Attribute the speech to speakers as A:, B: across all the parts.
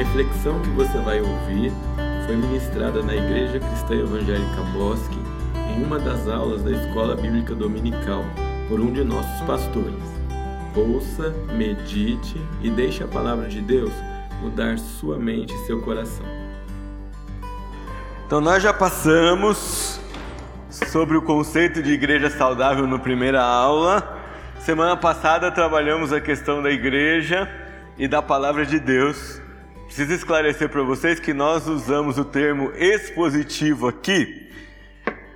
A: reflexão que você vai ouvir foi ministrada na Igreja Cristã Evangélica Bosque em uma das aulas da Escola Bíblica Dominical por um de nossos pastores. Ouça, medite e deixe a palavra de Deus mudar sua mente e seu coração.
B: Então nós já passamos sobre o conceito de igreja saudável no primeira aula. Semana passada trabalhamos a questão da igreja e da palavra de Deus. Preciso esclarecer para vocês que nós usamos o termo expositivo aqui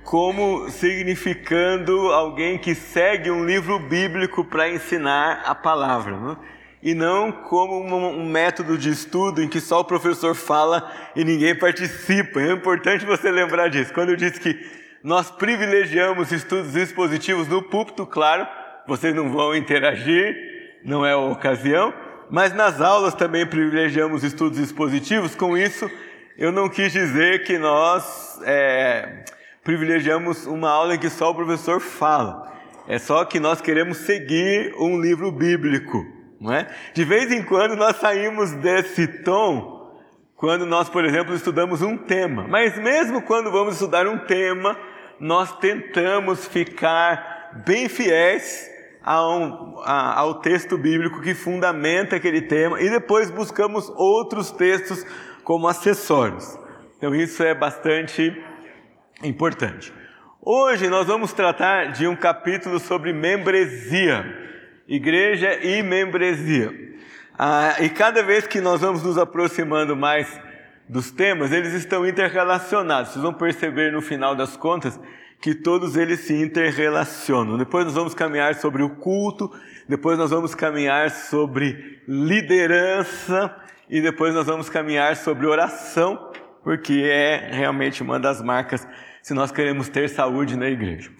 B: como significando alguém que segue um livro bíblico para ensinar a palavra, né? e não como um, um, método de estudo em que só o professor fala e ninguém participa. É importante você lembrar disso. Quando eu disse que nós privilegiamos estudos expositivos no púlpito, claro, vocês não vão interagir, não é a ocasião, mas nas aulas também privilegiamos estudos expositivos. Com isso, eu não quis dizer que nós é, privilegiamos uma aula em que só o professor fala. É só que nós queremos seguir um livro bíblico, não é? De vez em quando nós saímos desse tom quando nós, por exemplo, estudamos um tema. Mas mesmo quando vamos estudar um tema, nós tentamos ficar bem fiéis ao, ao texto bíblico que fundamenta aquele tema e depois buscamos outros textos como acessórios. Então isso é bastante importante. Hoje nós vamos tratar de um capítulo sobre membresia, igreja e membresia. Ah, e cada vez que nós vamos nos aproximando mais dos temas, eles estão interrelacionados. Vocês vão perceber no final das contas que todos eles se interrelacionam. Depois nós vamos caminhar sobre o culto, depois nós vamos caminhar sobre liderança e depois nós vamos caminhar sobre oração, porque é realmente uma das marcas se nós queremos ter saúde na igreja.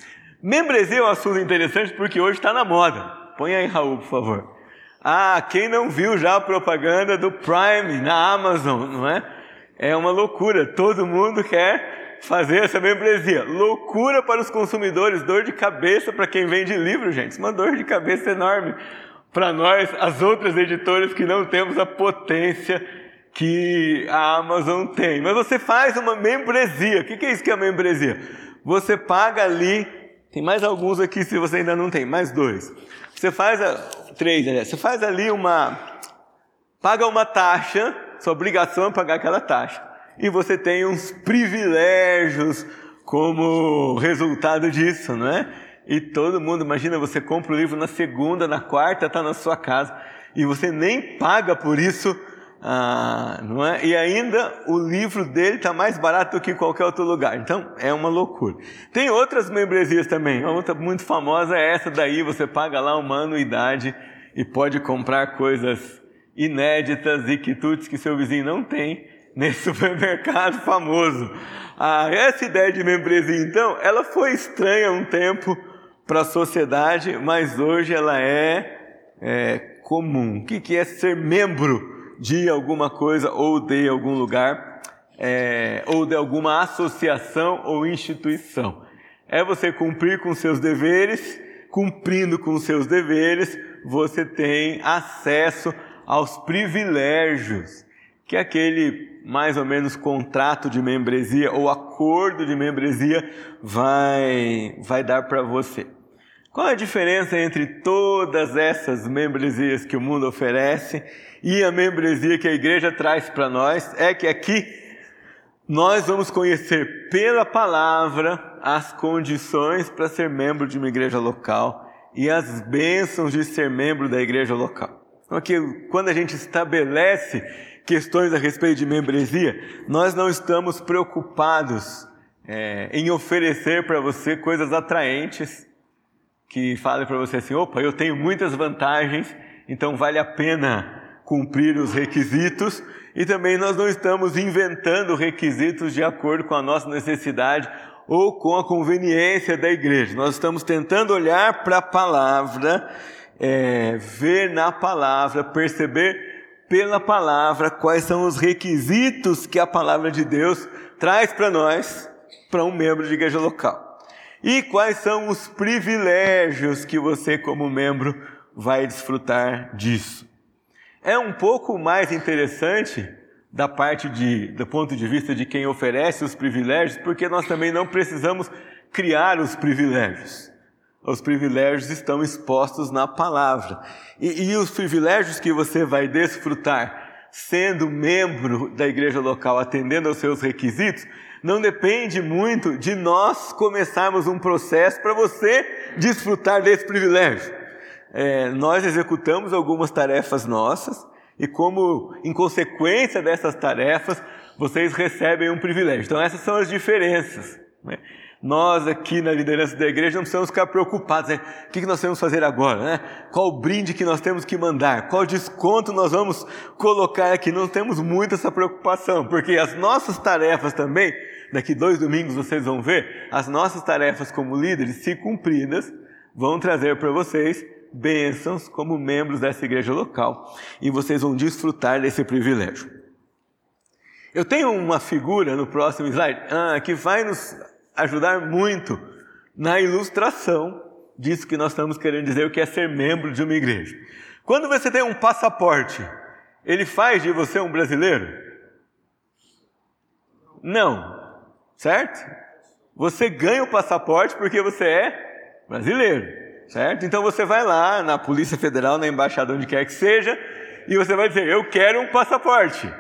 B: Membresia é um assunto interessante porque hoje está na moda. Põe aí, Raul, por favor. Ah, quem não viu já a propaganda do Prime na Amazon, não é? É uma loucura. Todo mundo quer fazer essa membresia. Loucura para os consumidores, dor de cabeça para quem vende livro, gente. Uma dor de cabeça enorme para nós, as outras editoras que não temos a potência que a Amazon tem. Mas você faz uma membresia. O que é isso que é membresia? Você paga ali. Tem mais alguns aqui se você ainda não tem, mais dois. Você faz a, três, né? Você faz ali uma paga uma taxa, sua obrigação é pagar aquela taxa e você tem uns privilégios como resultado disso, não é? E todo mundo, imagina, você compra o livro na segunda, na quarta, está na sua casa e você nem paga por isso, ah, não é? E ainda o livro dele está mais barato do que qualquer outro lugar. Então é uma loucura. Tem outras membresias também. Uma outra muito famosa é essa daí. Você paga lá uma anuidade e pode comprar coisas inéditas e quitutes que seu vizinho não tem nesse supermercado famoso. Ah, essa ideia de membresia, então, ela foi estranha um tempo para a sociedade, mas hoje ela é, é comum. O que, que é ser membro de alguma coisa ou de algum lugar, é, ou de alguma associação ou instituição? É você cumprir com seus deveres, cumprindo com seus deveres, você tem acesso aos privilégios que aquele mais ou menos contrato de membresia ou acordo de membresia vai, vai dar para você. Qual a diferença entre todas essas membresias que o mundo oferece e a membresia que a igreja traz para nós? É que aqui nós vamos conhecer pela palavra as condições para ser membro de uma igreja local e as bênçãos de ser membro da igreja local. Então, aqui, quando a gente estabelece questões a respeito de membresia, nós não estamos preocupados é, em oferecer para você coisas atraentes que falem para você assim: opa, eu tenho muitas vantagens, então vale a pena cumprir os requisitos. E também nós não estamos inventando requisitos de acordo com a nossa necessidade ou com a conveniência da igreja. Nós estamos tentando olhar para a palavra, é, ver na palavra, perceber pela palavra quais são os requisitos que a palavra de Deus traz para nós, para um membro de igreja local. E quais são os privilégios que você, como membro, vai desfrutar disso. É um pouco mais interessante da parte de, do ponto de vista de quem oferece os privilégios, porque nós também não precisamos criar os privilégios. Os privilégios estão expostos na palavra. E, e os privilégios que você vai desfrutar sendo membro da igreja local, atendendo aos seus requisitos, não depende muito de nós começarmos um processo para você desfrutar desse privilégio. É, nós executamos algumas tarefas nossas e, como em consequência dessas tarefas, vocês recebem um privilégio. Então, essas são as diferenças. Né? Nós aqui na liderança da igreja não precisamos ficar preocupados, né? O que nós temos que fazer agora, né? Qual brinde que nós temos que mandar? Qual desconto nós vamos colocar aqui? Não temos muito essa preocupação, porque as nossas tarefas também, daqui dois domingos vocês vão ver, as nossas tarefas como líderes, se cumpridas, vão trazer para vocês bênçãos como membros dessa igreja local e vocês vão desfrutar desse privilégio. Eu tenho uma figura no próximo slide ah, que vai nos ajudar muito na ilustração disso que nós estamos querendo dizer, o que é ser membro de uma igreja. Quando você tem um passaporte, ele faz de você um brasileiro? Não, certo? Você ganha o passaporte porque você é brasileiro, certo? Então você vai lá na Polícia Federal, na embaixada, onde quer que seja, e você vai dizer: Eu quero um passaporte.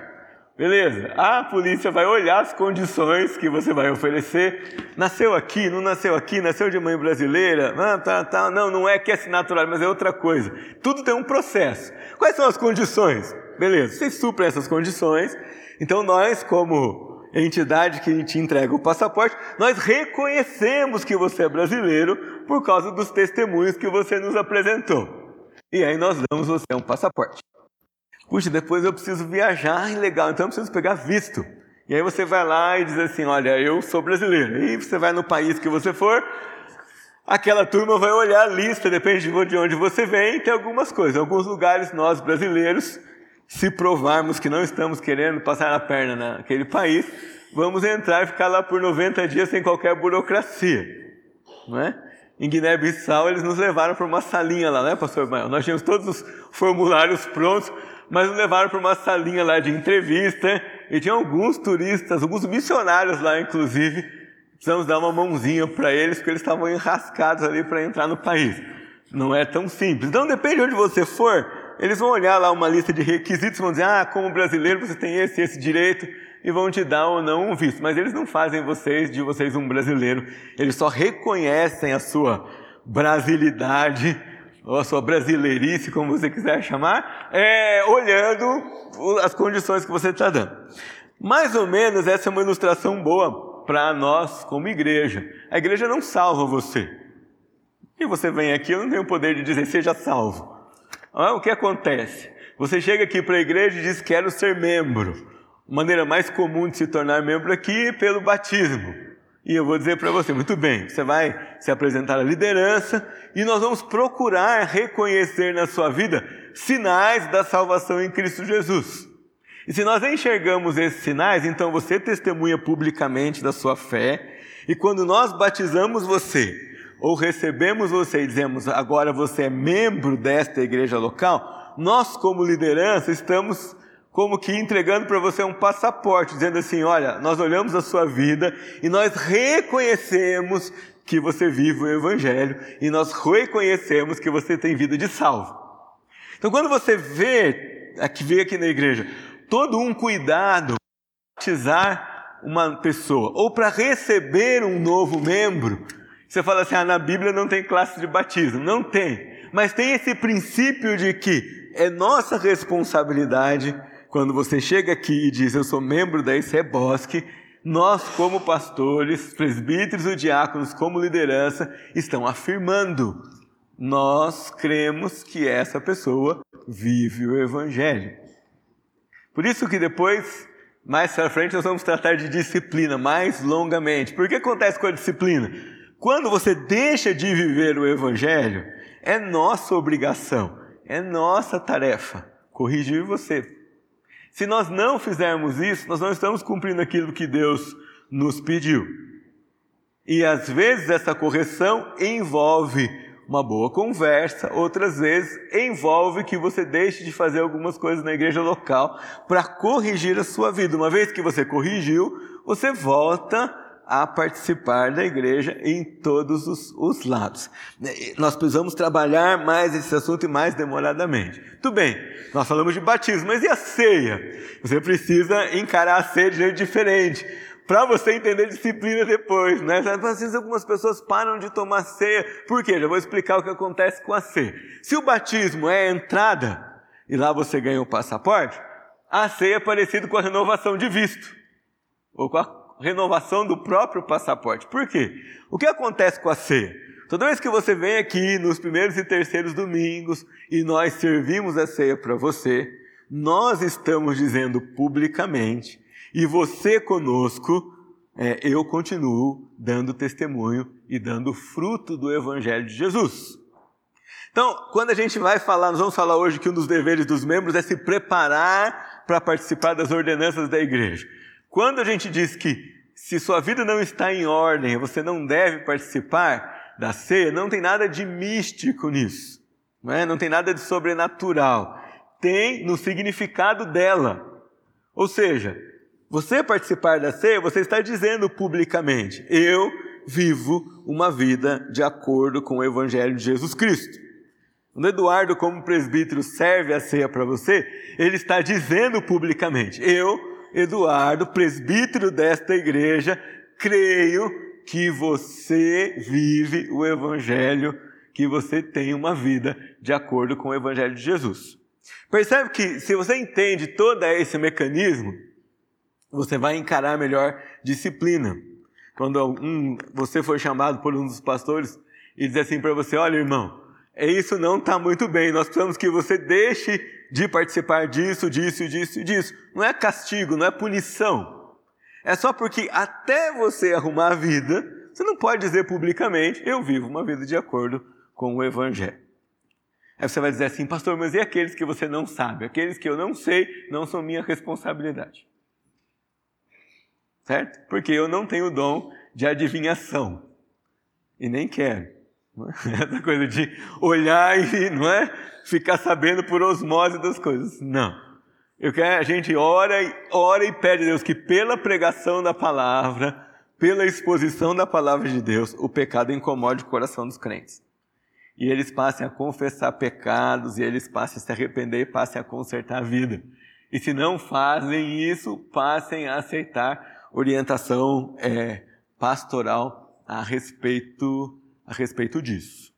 B: Beleza? A polícia vai olhar as condições que você vai oferecer. Nasceu aqui, não nasceu aqui, nasceu de mãe brasileira, ah, tá, tá, não, não é que é natural, mas é outra coisa. Tudo tem um processo. Quais são as condições? Beleza, você supra essas condições. Então nós, como entidade que te entrega o passaporte, nós reconhecemos que você é brasileiro por causa dos testemunhos que você nos apresentou. E aí nós damos você um passaporte. Puxa, depois eu preciso viajar, legal, então eu preciso pegar visto. E aí você vai lá e diz assim: Olha, eu sou brasileiro. E você vai no país que você for, aquela turma vai olhar a lista, depende de onde você vem, tem algumas coisas. Em alguns lugares, nós brasileiros, se provarmos que não estamos querendo passar a perna naquele país, vamos entrar e ficar lá por 90 dias sem qualquer burocracia. Não é? Em Guiné-Bissau, eles nos levaram para uma salinha lá, né, pastor Mael? Nós tínhamos todos os formulários prontos mas nos levaram para uma salinha lá de entrevista e tinha alguns turistas, alguns missionários lá, inclusive. Precisamos dar uma mãozinha para eles, porque eles estavam enrascados ali para entrar no país. Não é tão simples. Então, depende de onde você for, eles vão olhar lá uma lista de requisitos, vão dizer, ah, como brasileiro você tem esse esse direito, e vão te dar ou não um visto. Mas eles não fazem vocês de vocês um brasileiro. Eles só reconhecem a sua brasilidade ou a sua brasileirice, como você quiser chamar, é, olhando as condições que você está dando. Mais ou menos essa é uma ilustração boa para nós como igreja. A igreja não salva você. E você vem aqui, eu não tenho o poder de dizer seja salvo. O que acontece? Você chega aqui para a igreja e diz quero ser membro. A maneira mais comum de se tornar membro aqui é pelo batismo. E eu vou dizer para você, muito bem, você vai se apresentar à liderança e nós vamos procurar reconhecer na sua vida sinais da salvação em Cristo Jesus. E se nós enxergamos esses sinais, então você testemunha publicamente da sua fé, e quando nós batizamos você, ou recebemos você e dizemos agora você é membro desta igreja local, nós, como liderança, estamos como que entregando para você um passaporte, dizendo assim: olha, nós olhamos a sua vida e nós reconhecemos que você vive o Evangelho e nós reconhecemos que você tem vida de salvo. Então, quando você vê, aqui vê aqui na igreja, todo um cuidado para batizar uma pessoa ou para receber um novo membro, você fala assim: ah, na Bíblia não tem classe de batismo. Não tem. Mas tem esse princípio de que é nossa responsabilidade quando você chega aqui e diz, eu sou membro da Bosque, nós, como pastores, presbíteros e diáconos, como liderança, estão afirmando: nós cremos que essa pessoa vive o Evangelho. Por isso que depois, mais para frente, nós vamos tratar de disciplina mais longamente. Por que acontece com a disciplina? Quando você deixa de viver o Evangelho, é nossa obrigação, é nossa tarefa corrigir você, se nós não fizermos isso, nós não estamos cumprindo aquilo que Deus nos pediu. E às vezes essa correção envolve uma boa conversa, outras vezes envolve que você deixe de fazer algumas coisas na igreja local para corrigir a sua vida. Uma vez que você corrigiu, você volta a participar da igreja em todos os, os, lados. Nós precisamos trabalhar mais esse assunto e mais demoradamente. Tudo bem, nós falamos de batismo, mas e a ceia? Você precisa encarar a ceia de jeito diferente para você entender disciplina depois, né? Às vezes algumas pessoas param de tomar ceia. Por quê? Já vou explicar o que acontece com a ceia. Se o batismo é a entrada e lá você ganha o passaporte, a ceia é parecido com a renovação de visto ou com a renovação do próprio passaporte. Por quê? O que acontece com a ceia? Toda vez que você vem aqui nos primeiros e terceiros domingos e nós servimos a ceia para você, nós estamos dizendo publicamente e você conosco, é, eu continuo dando testemunho e dando fruto do Evangelho de Jesus. Então, quando a gente vai falar, nós vamos falar hoje que um dos deveres dos membros é se preparar para participar das ordenanças da igreja. Quando a gente diz que se sua vida não está em ordem, você não deve participar da ceia, não tem nada de místico nisso, não, é? não tem nada de sobrenatural. Tem no significado dela. Ou seja, você participar da ceia, você está dizendo publicamente: eu vivo uma vida de acordo com o Evangelho de Jesus Cristo. Quando Eduardo, como presbítero, serve a ceia para você, ele está dizendo publicamente: eu, Eduardo, presbítero desta igreja, creio que você vive o Evangelho, que você tem uma vida de acordo com o Evangelho de Jesus. Percebe que se você entende todo esse mecanismo, você vai encarar melhor disciplina. Quando um, você for chamado por um dos pastores e dizer assim para você: olha, irmão, isso não está muito bem, nós precisamos que você deixe de participar disso, disso, disso e disso. Não é castigo, não é punição. É só porque até você arrumar a vida, você não pode dizer publicamente: eu vivo uma vida de acordo com o Evangelho. Aí você vai dizer assim, pastor, mas e aqueles que você não sabe? Aqueles que eu não sei não são minha responsabilidade certo? Porque eu não tenho o dom de adivinhação e nem quero. É? Essa coisa de olhar e não é ficar sabendo por osmose das coisas. Não. Eu quero, a gente ora, ora e pede a Deus que pela pregação da palavra, pela exposição da palavra de Deus, o pecado incomode o coração dos crentes. E eles passem a confessar pecados, e eles passem a se arrepender e passem a consertar a vida. E se não fazem isso, passem a aceitar orientação é, pastoral a respeito, a respeito disso.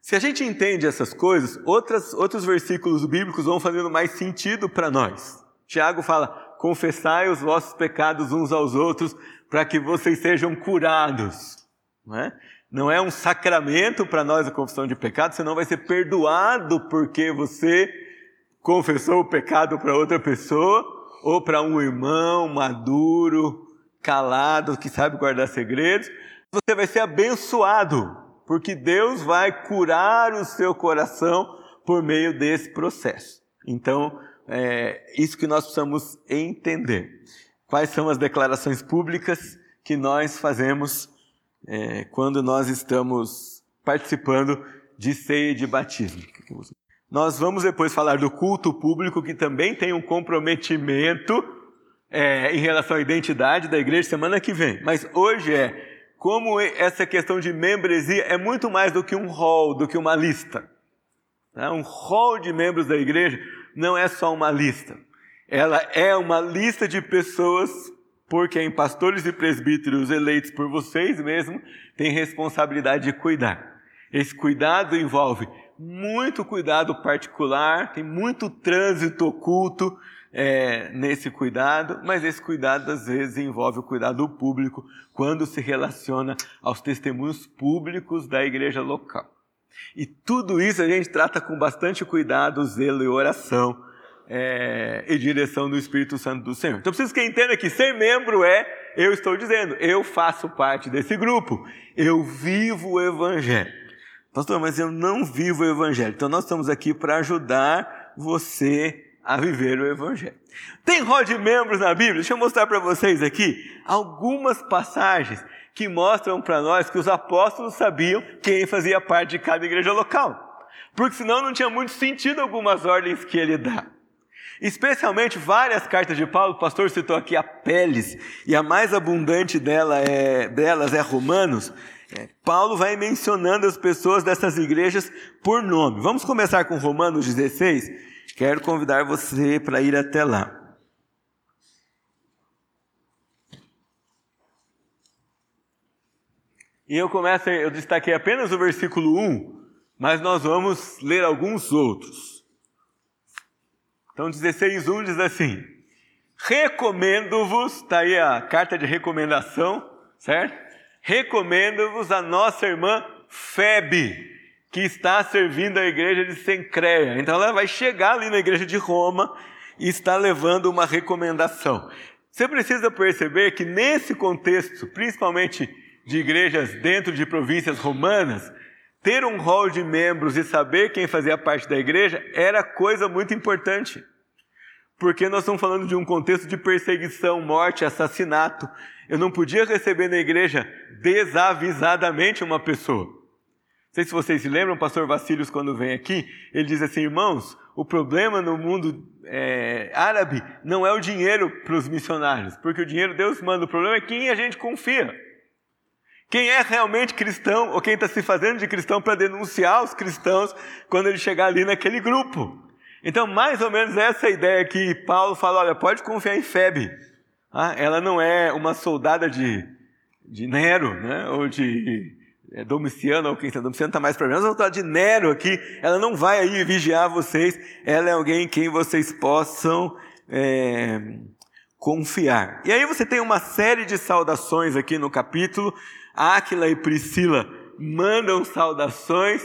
B: Se a gente entende essas coisas, outras, outros versículos bíblicos vão fazendo mais sentido para nós. Tiago fala: confessai os vossos pecados uns aos outros para que vocês sejam curados. Não é? não é um sacramento para nós a confissão de pecado, você não vai ser perdoado porque você confessou o pecado para outra pessoa, ou para um irmão maduro, calado, que sabe guardar segredos, você vai ser abençoado, porque Deus vai curar o seu coração por meio desse processo. Então, é isso que nós precisamos entender. Quais são as declarações públicas que nós fazemos é, quando nós estamos participando de ceia de batismo? Nós vamos depois falar do culto público, que também tem um comprometimento é, em relação à identidade da igreja semana que vem. Mas hoje é como essa questão de membresia é muito mais do que um rol, do que uma lista. Tá? Um rol de membros da igreja não é só uma lista. Ela é uma lista de pessoas por quem pastores e presbíteros eleitos por vocês mesmos têm responsabilidade de cuidar. Esse cuidado envolve muito cuidado particular, tem muito trânsito oculto é, nesse cuidado, mas esse cuidado às vezes envolve o cuidado público quando se relaciona aos testemunhos públicos da igreja local. E tudo isso a gente trata com bastante cuidado, zelo e oração é, e direção do Espírito Santo do Senhor. Então preciso que entenda que ser membro é, eu estou dizendo, eu faço parte desse grupo, eu vivo o Evangelho. Pastor, mas eu não vivo o Evangelho. Então nós estamos aqui para ajudar você a viver o Evangelho. Tem rol de membros na Bíblia? Deixa eu mostrar para vocês aqui algumas passagens que mostram para nós que os apóstolos sabiam quem fazia parte de cada igreja local. Porque senão não tinha muito sentido algumas ordens que ele dá. Especialmente várias cartas de Paulo, o pastor citou aqui a Peles, e a mais abundante dela é, delas é Romanos. É, Paulo vai mencionando as pessoas dessas igrejas por nome. Vamos começar com Romanos 16? Quero convidar você para ir até lá. E eu começo, eu destaquei apenas o versículo 1, mas nós vamos ler alguns outros. Então, 16.1 diz assim: Recomendo-vos, está aí a carta de recomendação, certo? Recomendo-vos a nossa irmã Febe, que está servindo a igreja de Sencreia. Então, ela vai chegar ali na igreja de Roma e está levando uma recomendação. Você precisa perceber que nesse contexto, principalmente de igrejas dentro de províncias romanas, ter um rol de membros e saber quem fazia parte da igreja era coisa muito importante. Porque nós estamos falando de um contexto de perseguição, morte, assassinato. Eu não podia receber na igreja desavisadamente uma pessoa. Não sei se vocês se lembram, o pastor Vassílios, quando vem aqui, ele diz assim: irmãos, o problema no mundo é, árabe não é o dinheiro para os missionários, porque o dinheiro Deus manda, o problema é quem a gente confia. Quem é realmente cristão ou quem está se fazendo de cristão para denunciar os cristãos quando ele chegar ali naquele grupo. Então, mais ou menos essa é ideia que Paulo fala: olha, pode confiar em Febe. Ah, ela não é uma soldada de, de Nero, né? ou de é, Domiciano, ou quem está Domiciano está mais para mas soldada de Nero aqui. Ela não vai aí vigiar vocês, ela é alguém em quem vocês possam. É, confiar. E aí você tem uma série de saudações aqui no capítulo. Áquila e Priscila mandam saudações.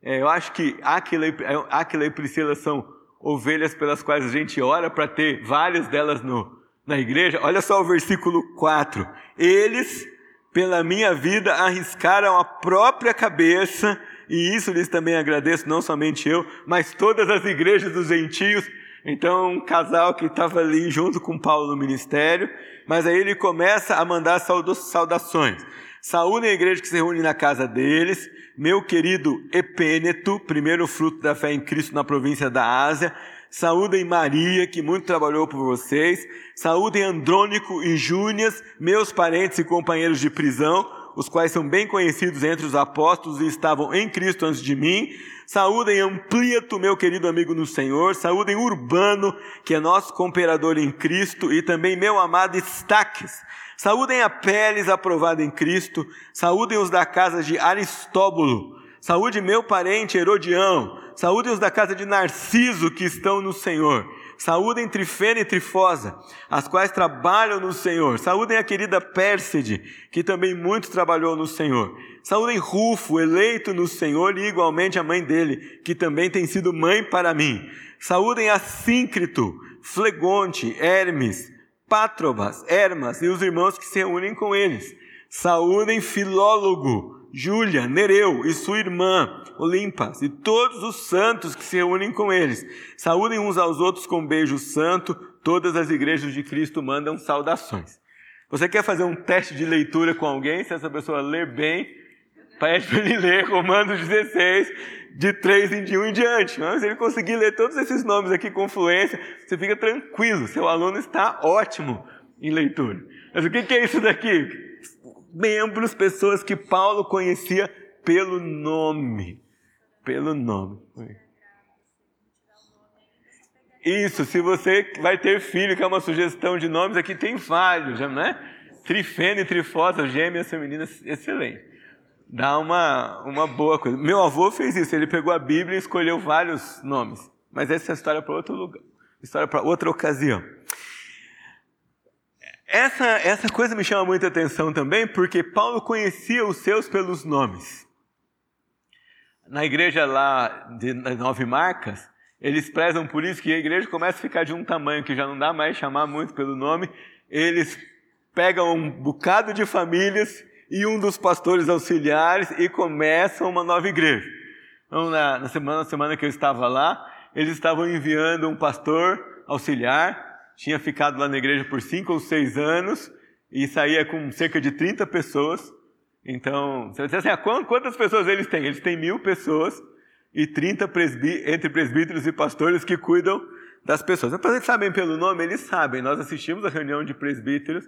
B: É, eu acho que Áquila e, Áquila e Priscila são ovelhas pelas quais a gente ora para ter várias delas no, na igreja. Olha só o versículo 4. Eles, pela minha vida, arriscaram a própria cabeça, e isso lhes também agradeço, não somente eu, mas todas as igrejas dos gentios. Então, um casal que estava ali junto com Paulo no ministério, mas aí ele começa a mandar saudações. Saúde a igreja que se reúne na casa deles, meu querido Epêneto, primeiro fruto da fé em Cristo na província da Ásia. Saúdem Maria, que muito trabalhou por vocês. Saúdem Andrônico e Júnias, meus parentes e companheiros de prisão, os quais são bem conhecidos entre os apóstolos e estavam em Cristo antes de mim. Saúdem Amplieto, meu querido amigo no Senhor. Saúdem Urbano, que é nosso cooperador em Cristo, e também meu amado Estaques Saúdem a Peles aprovada em Cristo, saúdem os da casa de Aristóbulo, saúde meu parente Herodião, saúdem os da casa de Narciso que estão no Senhor, saúdem Trifena e Trifosa, as quais trabalham no Senhor, saúdem a querida Pérside, que também muito trabalhou no Senhor, saúdem Rufo, eleito no Senhor, e igualmente a mãe dele, que também tem sido mãe para mim, saúdem a Síncrito, Flegonte, Hermes, Pátrobas, Hermas e os irmãos que se reúnem com eles. Saúdem Filólogo, Júlia, Nereu e sua irmã, Olimpas, e todos os santos que se reúnem com eles. Saúdem uns aos outros com um beijo santo. Todas as igrejas de Cristo mandam saudações. Você quer fazer um teste de leitura com alguém? Se essa pessoa ler bem, pede para ele ler Romanos 16, de 3 em 1 em diante. Mas se ele conseguir ler todos esses nomes aqui com fluência, você fica tranquilo, seu aluno está ótimo em leitura. Mas o que é isso daqui? Membros, pessoas que Paulo conhecia pelo nome. Pelo nome. Isso, se você vai ter filho, que é uma sugestão de nomes, aqui tem vários, não é? Trifena trifosa, gêmeas femininas, excelente dá uma, uma boa coisa. Meu avô fez isso, ele pegou a Bíblia e escolheu vários nomes. Mas essa é história para outro lugar, história para outra ocasião. Essa, essa coisa me chama muita atenção também, porque Paulo conhecia os seus pelos nomes. Na igreja lá de Nove Marcas, eles prezam por isso que a igreja começa a ficar de um tamanho que já não dá mais chamar muito pelo nome. Eles pegam um bocado de famílias e um dos pastores auxiliares e começam uma nova igreja. Então, na, na, semana, na semana que eu estava lá, eles estavam enviando um pastor auxiliar, tinha ficado lá na igreja por cinco ou seis anos e saía com cerca de 30 pessoas. Então, você vai dizer assim, ah, quantas pessoas eles têm? Eles têm mil pessoas e 30 presbí entre presbíteros e pastores que cuidam das pessoas. Então, eles sabem pelo nome? Eles sabem. Nós assistimos a reunião de presbíteros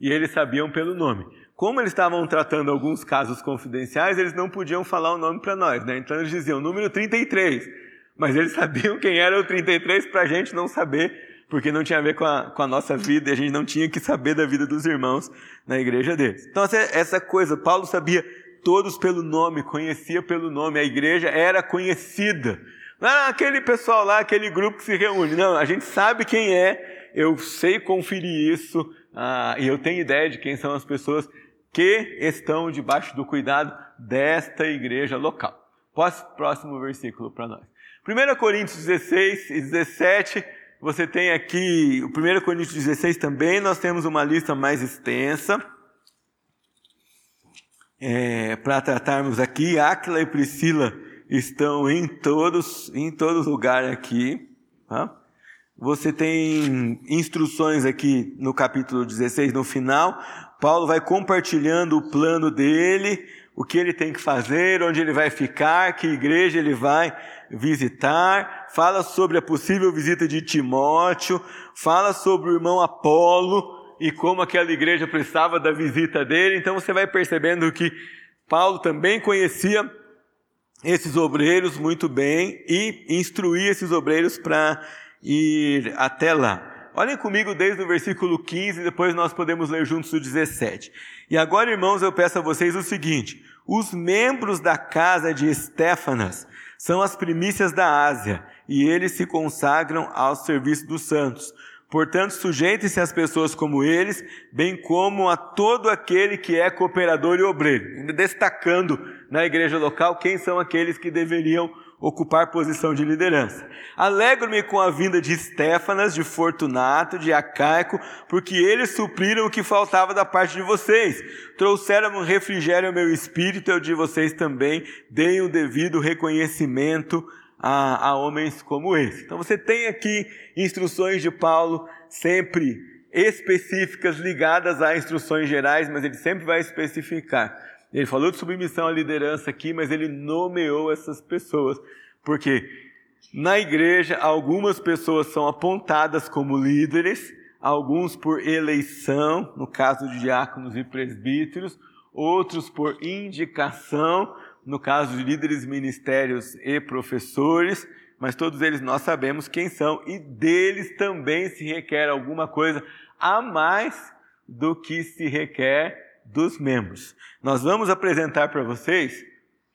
B: e eles sabiam pelo nome. Como eles estavam tratando alguns casos confidenciais, eles não podiam falar o nome para nós. Né? Então, eles diziam número 33. Mas eles sabiam quem era o 33 para a gente não saber porque não tinha a ver com a, com a nossa vida e a gente não tinha que saber da vida dos irmãos na igreja deles. Então, essa coisa, Paulo sabia todos pelo nome, conhecia pelo nome, a igreja era conhecida. Não era aquele pessoal lá, aquele grupo que se reúne. Não, a gente sabe quem é, eu sei conferir isso, ah, e eu tenho ideia de quem são as pessoas que estão debaixo do cuidado desta igreja local. Próximo versículo para nós. 1 Coríntios 16 e 17 você tem aqui o 1 Coríntios 16 também, nós temos uma lista mais extensa. É, Para tratarmos aqui, Áquila e Priscila estão em todos, em todos lugares aqui. Tá? Você tem instruções aqui no capítulo 16, no final. Paulo vai compartilhando o plano dele, o que ele tem que fazer, onde ele vai ficar, que igreja ele vai visitar, fala sobre a possível visita de Timóteo, fala sobre o irmão Apolo e como aquela igreja precisava da visita dele. Então você vai percebendo que Paulo também conhecia esses obreiros muito bem e instruía esses obreiros para ir até lá. Olhem comigo desde o versículo 15, depois nós podemos ler juntos o 17. E agora, irmãos, eu peço a vocês o seguinte: os membros da casa de Estéfanas são as primícias da Ásia, e eles se consagram ao serviço dos santos. Portanto, sujeitem-se às pessoas como eles, bem como a todo aquele que é cooperador e obreiro. Destacando na igreja local quem são aqueles que deveriam ocupar posição de liderança. Alegro-me com a vinda de Estéfanas, de Fortunato, de Acaico, porque eles supriram o que faltava da parte de vocês. Trouxeram um refrigério ao meu espírito e ao de vocês também. Deem o devido reconhecimento a, a homens como esse. Então você tem aqui instruções de Paulo sempre específicas ligadas a instruções gerais, mas ele sempre vai especificar ele falou de submissão à liderança aqui, mas ele nomeou essas pessoas, porque na igreja algumas pessoas são apontadas como líderes, alguns por eleição, no caso de diáconos e presbíteros, outros por indicação, no caso de líderes ministérios e professores, mas todos eles nós sabemos quem são e deles também se requer alguma coisa a mais do que se requer dos membros. Nós vamos apresentar para vocês,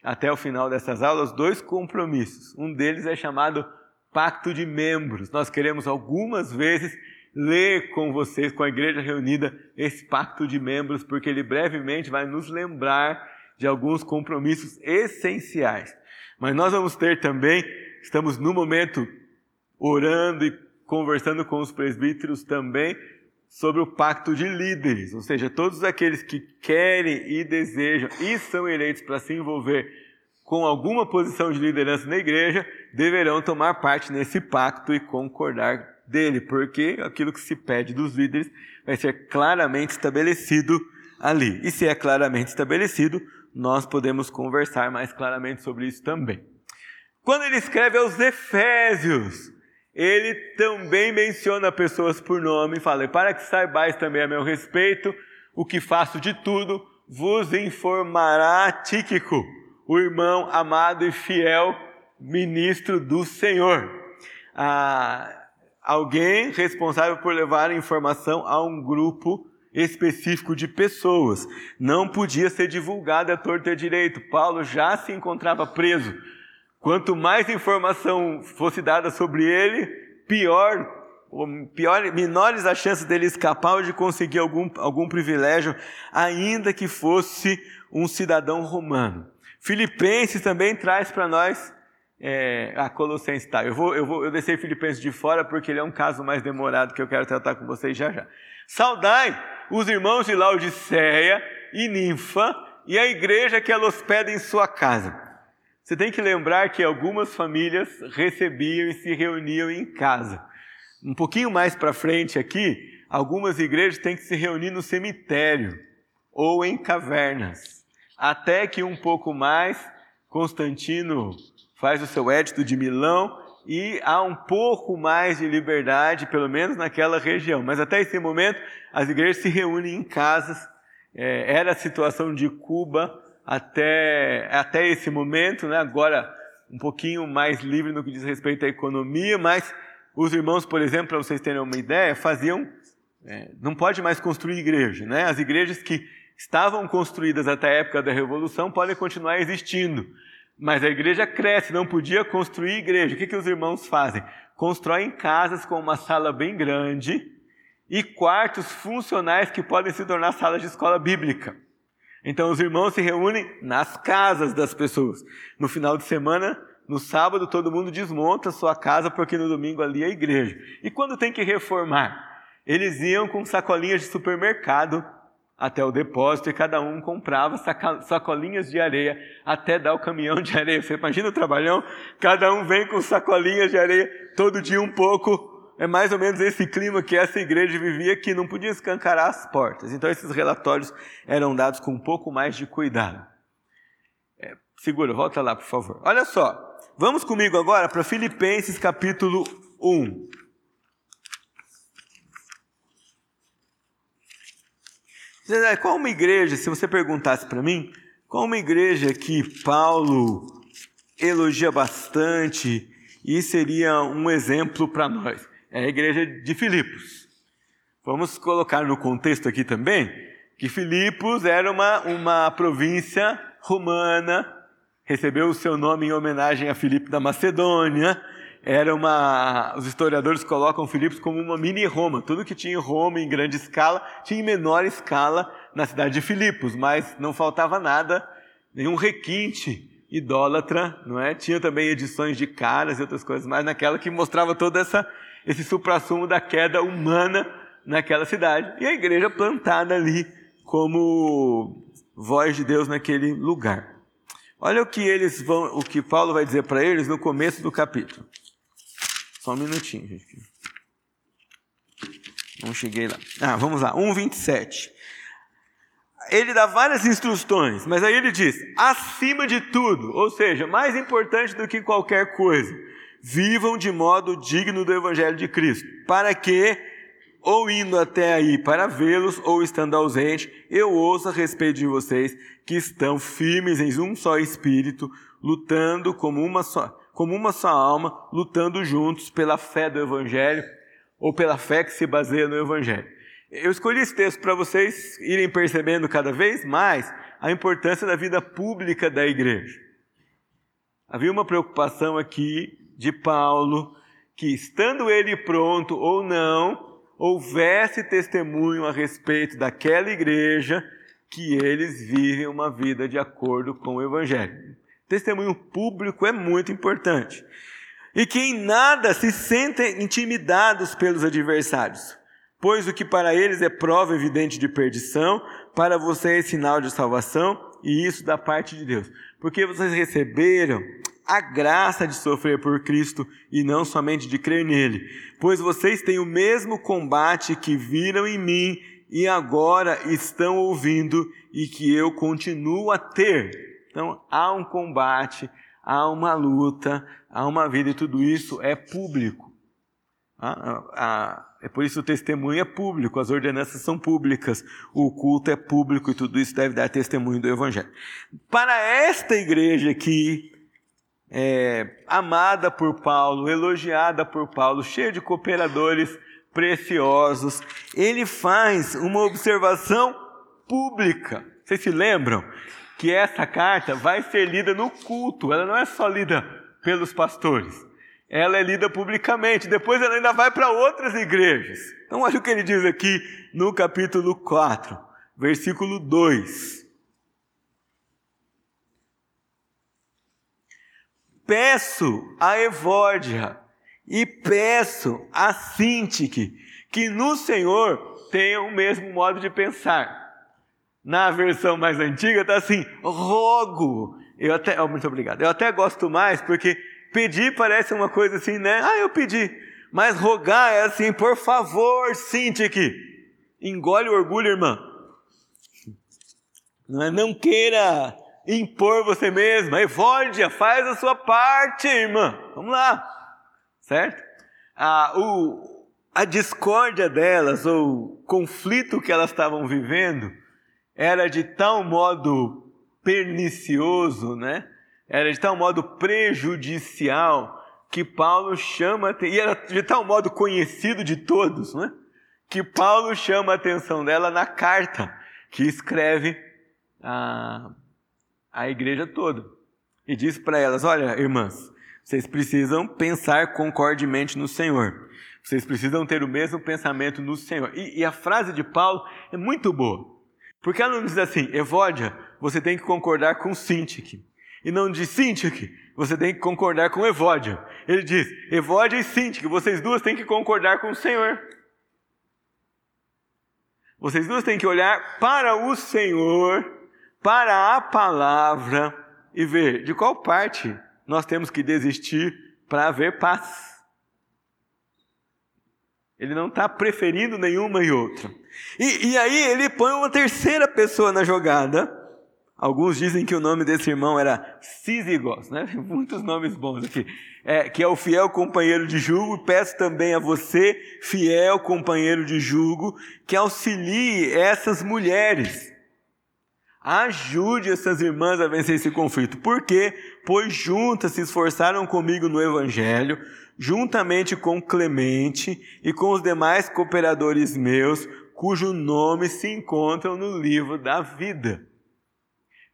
B: até o final dessas aulas, dois compromissos. Um deles é chamado Pacto de Membros. Nós queremos algumas vezes ler com vocês, com a igreja reunida, esse pacto de membros, porque ele brevemente vai nos lembrar de alguns compromissos essenciais. Mas nós vamos ter também, estamos no momento orando e conversando com os presbíteros também sobre o pacto de líderes, ou seja, todos aqueles que querem e desejam e são eleitos para se envolver com alguma posição de liderança na igreja, deverão tomar parte nesse pacto e concordar dele, porque aquilo que se pede dos líderes vai ser claramente estabelecido ali. E se é claramente estabelecido, nós podemos conversar mais claramente sobre isso também. Quando ele escreve aos Efésios, ele também menciona pessoas por nome e fala: Para que saibais também a meu respeito, o que faço de tudo, vos informará Tíquico, o irmão amado e fiel ministro do Senhor. Ah, alguém responsável por levar informação a um grupo específico de pessoas. Não podia ser divulgado a torto e direito. Paulo já se encontrava preso Quanto mais informação fosse dada sobre ele, pior, pior menores as chances dele escapar ou de conseguir algum, algum privilégio, ainda que fosse um cidadão romano. Filipenses também traz para nós é, a Colossenses, tá? Eu vou, eu vou, eu deixei Filipenses de fora porque ele é um caso mais demorado que eu quero tratar com vocês já já. Saudai os irmãos de Laodiceia e Ninfa e a igreja que ela hospeda em sua casa. Você tem que lembrar que algumas famílias recebiam e se reuniam em casa. Um pouquinho mais para frente aqui, algumas igrejas têm que se reunir no cemitério ou em cavernas. Até que um pouco mais, Constantino faz o seu édito de Milão e há um pouco mais de liberdade, pelo menos naquela região. Mas até esse momento, as igrejas se reúnem em casas. É, era a situação de Cuba até, até esse momento, né? agora um pouquinho mais livre no que diz respeito à economia, mas os irmãos, por exemplo, para vocês terem uma ideia, faziam. É, não pode mais construir igreja. Né? As igrejas que estavam construídas até a época da Revolução podem continuar existindo mas a igreja cresce, não podia construir igreja. O que, que os irmãos fazem? Constroem casas com uma sala bem grande e quartos funcionais que podem se tornar salas de escola bíblica. Então os irmãos se reúnem nas casas das pessoas. No final de semana, no sábado, todo mundo desmonta a sua casa porque no domingo ali é igreja. E quando tem que reformar? Eles iam com sacolinhas de supermercado até o depósito e cada um comprava sacolinhas de areia até dar o caminhão de areia. Você imagina o trabalhão? Cada um vem com sacolinhas de areia, todo dia um pouco. É mais ou menos esse clima que essa igreja vivia, que não podia escancarar as portas. Então, esses relatórios eram dados com um pouco mais de cuidado. É, segura, volta lá, por favor. Olha só, vamos comigo agora para Filipenses capítulo 1. Qual uma igreja, se você perguntasse para mim, qual uma igreja que Paulo elogia bastante e seria um exemplo para nós? É a igreja de Filipos. Vamos colocar no contexto aqui também que Filipos era uma, uma província romana, recebeu o seu nome em homenagem a Filipe da Macedônia, era uma. Os historiadores colocam Filipos como uma mini Roma. Tudo que tinha em Roma em grande escala tinha em menor escala na cidade de Filipos, mas não faltava nada, nenhum requinte idólatra, não é? Tinha também edições de caras e outras coisas mais naquela que mostrava todo essa esse suprassumo da queda humana naquela cidade. E a igreja plantada ali como voz de Deus naquele lugar. Olha o que eles vão, o que Paulo vai dizer para eles no começo do capítulo. Só um minutinho, gente. Não cheguei lá. Ah, vamos lá. 1,27. Ele dá várias instruções, mas aí ele diz: acima de tudo, ou seja, mais importante do que qualquer coisa, vivam de modo digno do Evangelho de Cristo, para que, ou indo até aí para vê-los, ou estando ausente, eu ouça a respeito de vocês que estão firmes em um só espírito, lutando como uma só como uma só alma, lutando juntos pela fé do Evangelho, ou pela fé que se baseia no Evangelho. Eu escolhi esse texto para vocês irem percebendo cada vez mais a importância da vida pública da igreja. Havia uma preocupação aqui de Paulo que, estando ele pronto ou não, houvesse testemunho a respeito daquela igreja que eles vivem uma vida de acordo com o Evangelho. Testemunho público é muito importante. E que em nada se sentem intimidados pelos adversários, pois o que para eles é prova evidente de perdição, para você é sinal de salvação, e isso da parte de Deus. Porque vocês receberam a graça de sofrer por Cristo e não somente de crer nele. Pois vocês têm o mesmo combate que viram em mim e agora estão ouvindo e que eu continuo a ter. Então, há um combate, há uma luta, há uma vida, e tudo isso é público. É por isso o testemunho é público, as ordenanças são públicas, o culto é público e tudo isso deve dar testemunho do Evangelho. Para esta igreja aqui, é, amada por Paulo, elogiada por Paulo, cheia de cooperadores preciosos, ele faz uma observação pública. Vocês se lembram? que essa carta vai ser lida no culto, ela não é só lida pelos pastores, ela é lida publicamente, depois ela ainda vai para outras igrejas. Então, olha o que ele diz aqui no capítulo 4, versículo 2. Peço a Evódia e peço a Sintique que no Senhor tenham o mesmo modo de pensar na versão mais antiga está assim: rogo Eu até, oh, muito obrigado. Eu até gosto mais porque pedir parece uma coisa assim, né? Ah, eu pedi. Mas rogar é assim, por favor, Cintia aqui. Engole o orgulho, irmã. Não, é, não queira impor você mesma. Evódia, faz a sua parte, irmã. Vamos lá. Certo? Ah, o, a discórdia delas, ou conflito que elas estavam vivendo, era de tal modo pernicioso, né? Era de tal modo prejudicial que Paulo chama, e era de tal modo conhecido de todos, né? Que Paulo chama a atenção dela na carta que escreve a, a igreja toda. E diz para elas: Olha, irmãs, vocês precisam pensar concordemente no Senhor. Vocês precisam ter o mesmo pensamento no Senhor. E, e a frase de Paulo é muito boa. Porque ela não diz assim, Evódia, você tem que concordar com Sintique. E não diz Sintique, você tem que concordar com Evódia. Ele diz, Evódia e Sintique, vocês duas têm que concordar com o Senhor. Vocês duas têm que olhar para o Senhor para a palavra e ver de qual parte nós temos que desistir para haver paz. Ele não está preferindo nenhuma e outra. E, e, aí ele põe uma terceira pessoa na jogada. Alguns dizem que o nome desse irmão era Sísigos, né? Muitos nomes bons aqui. É, que é o fiel companheiro de julgo. Peço também a você, fiel companheiro de julgo, que auxilie essas mulheres Ajude essas irmãs a vencer esse conflito. Por quê? Pois juntas se esforçaram comigo no Evangelho, juntamente com Clemente e com os demais cooperadores meus, cujo nome se encontram no livro da vida.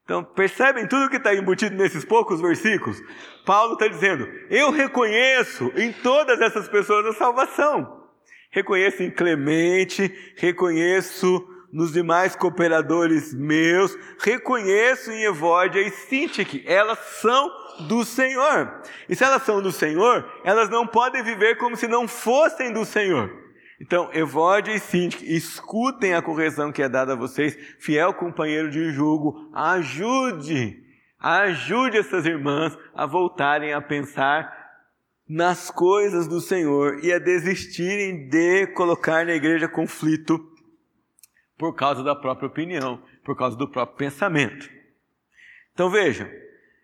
B: Então, percebem tudo que está embutido nesses poucos versículos? Paulo está dizendo: Eu reconheço em todas essas pessoas a salvação. Reconheço em Clemente, reconheço nos demais cooperadores meus, reconheço em Evódia e Sintique, elas são do Senhor. E se elas são do Senhor, elas não podem viver como se não fossem do Senhor. Então, Evódia e Sintique, escutem a correção que é dada a vocês, fiel companheiro de julgo, ajude, ajude essas irmãs a voltarem a pensar nas coisas do Senhor e a desistirem de colocar na igreja conflito por causa da própria opinião, por causa do próprio pensamento. Então vejam,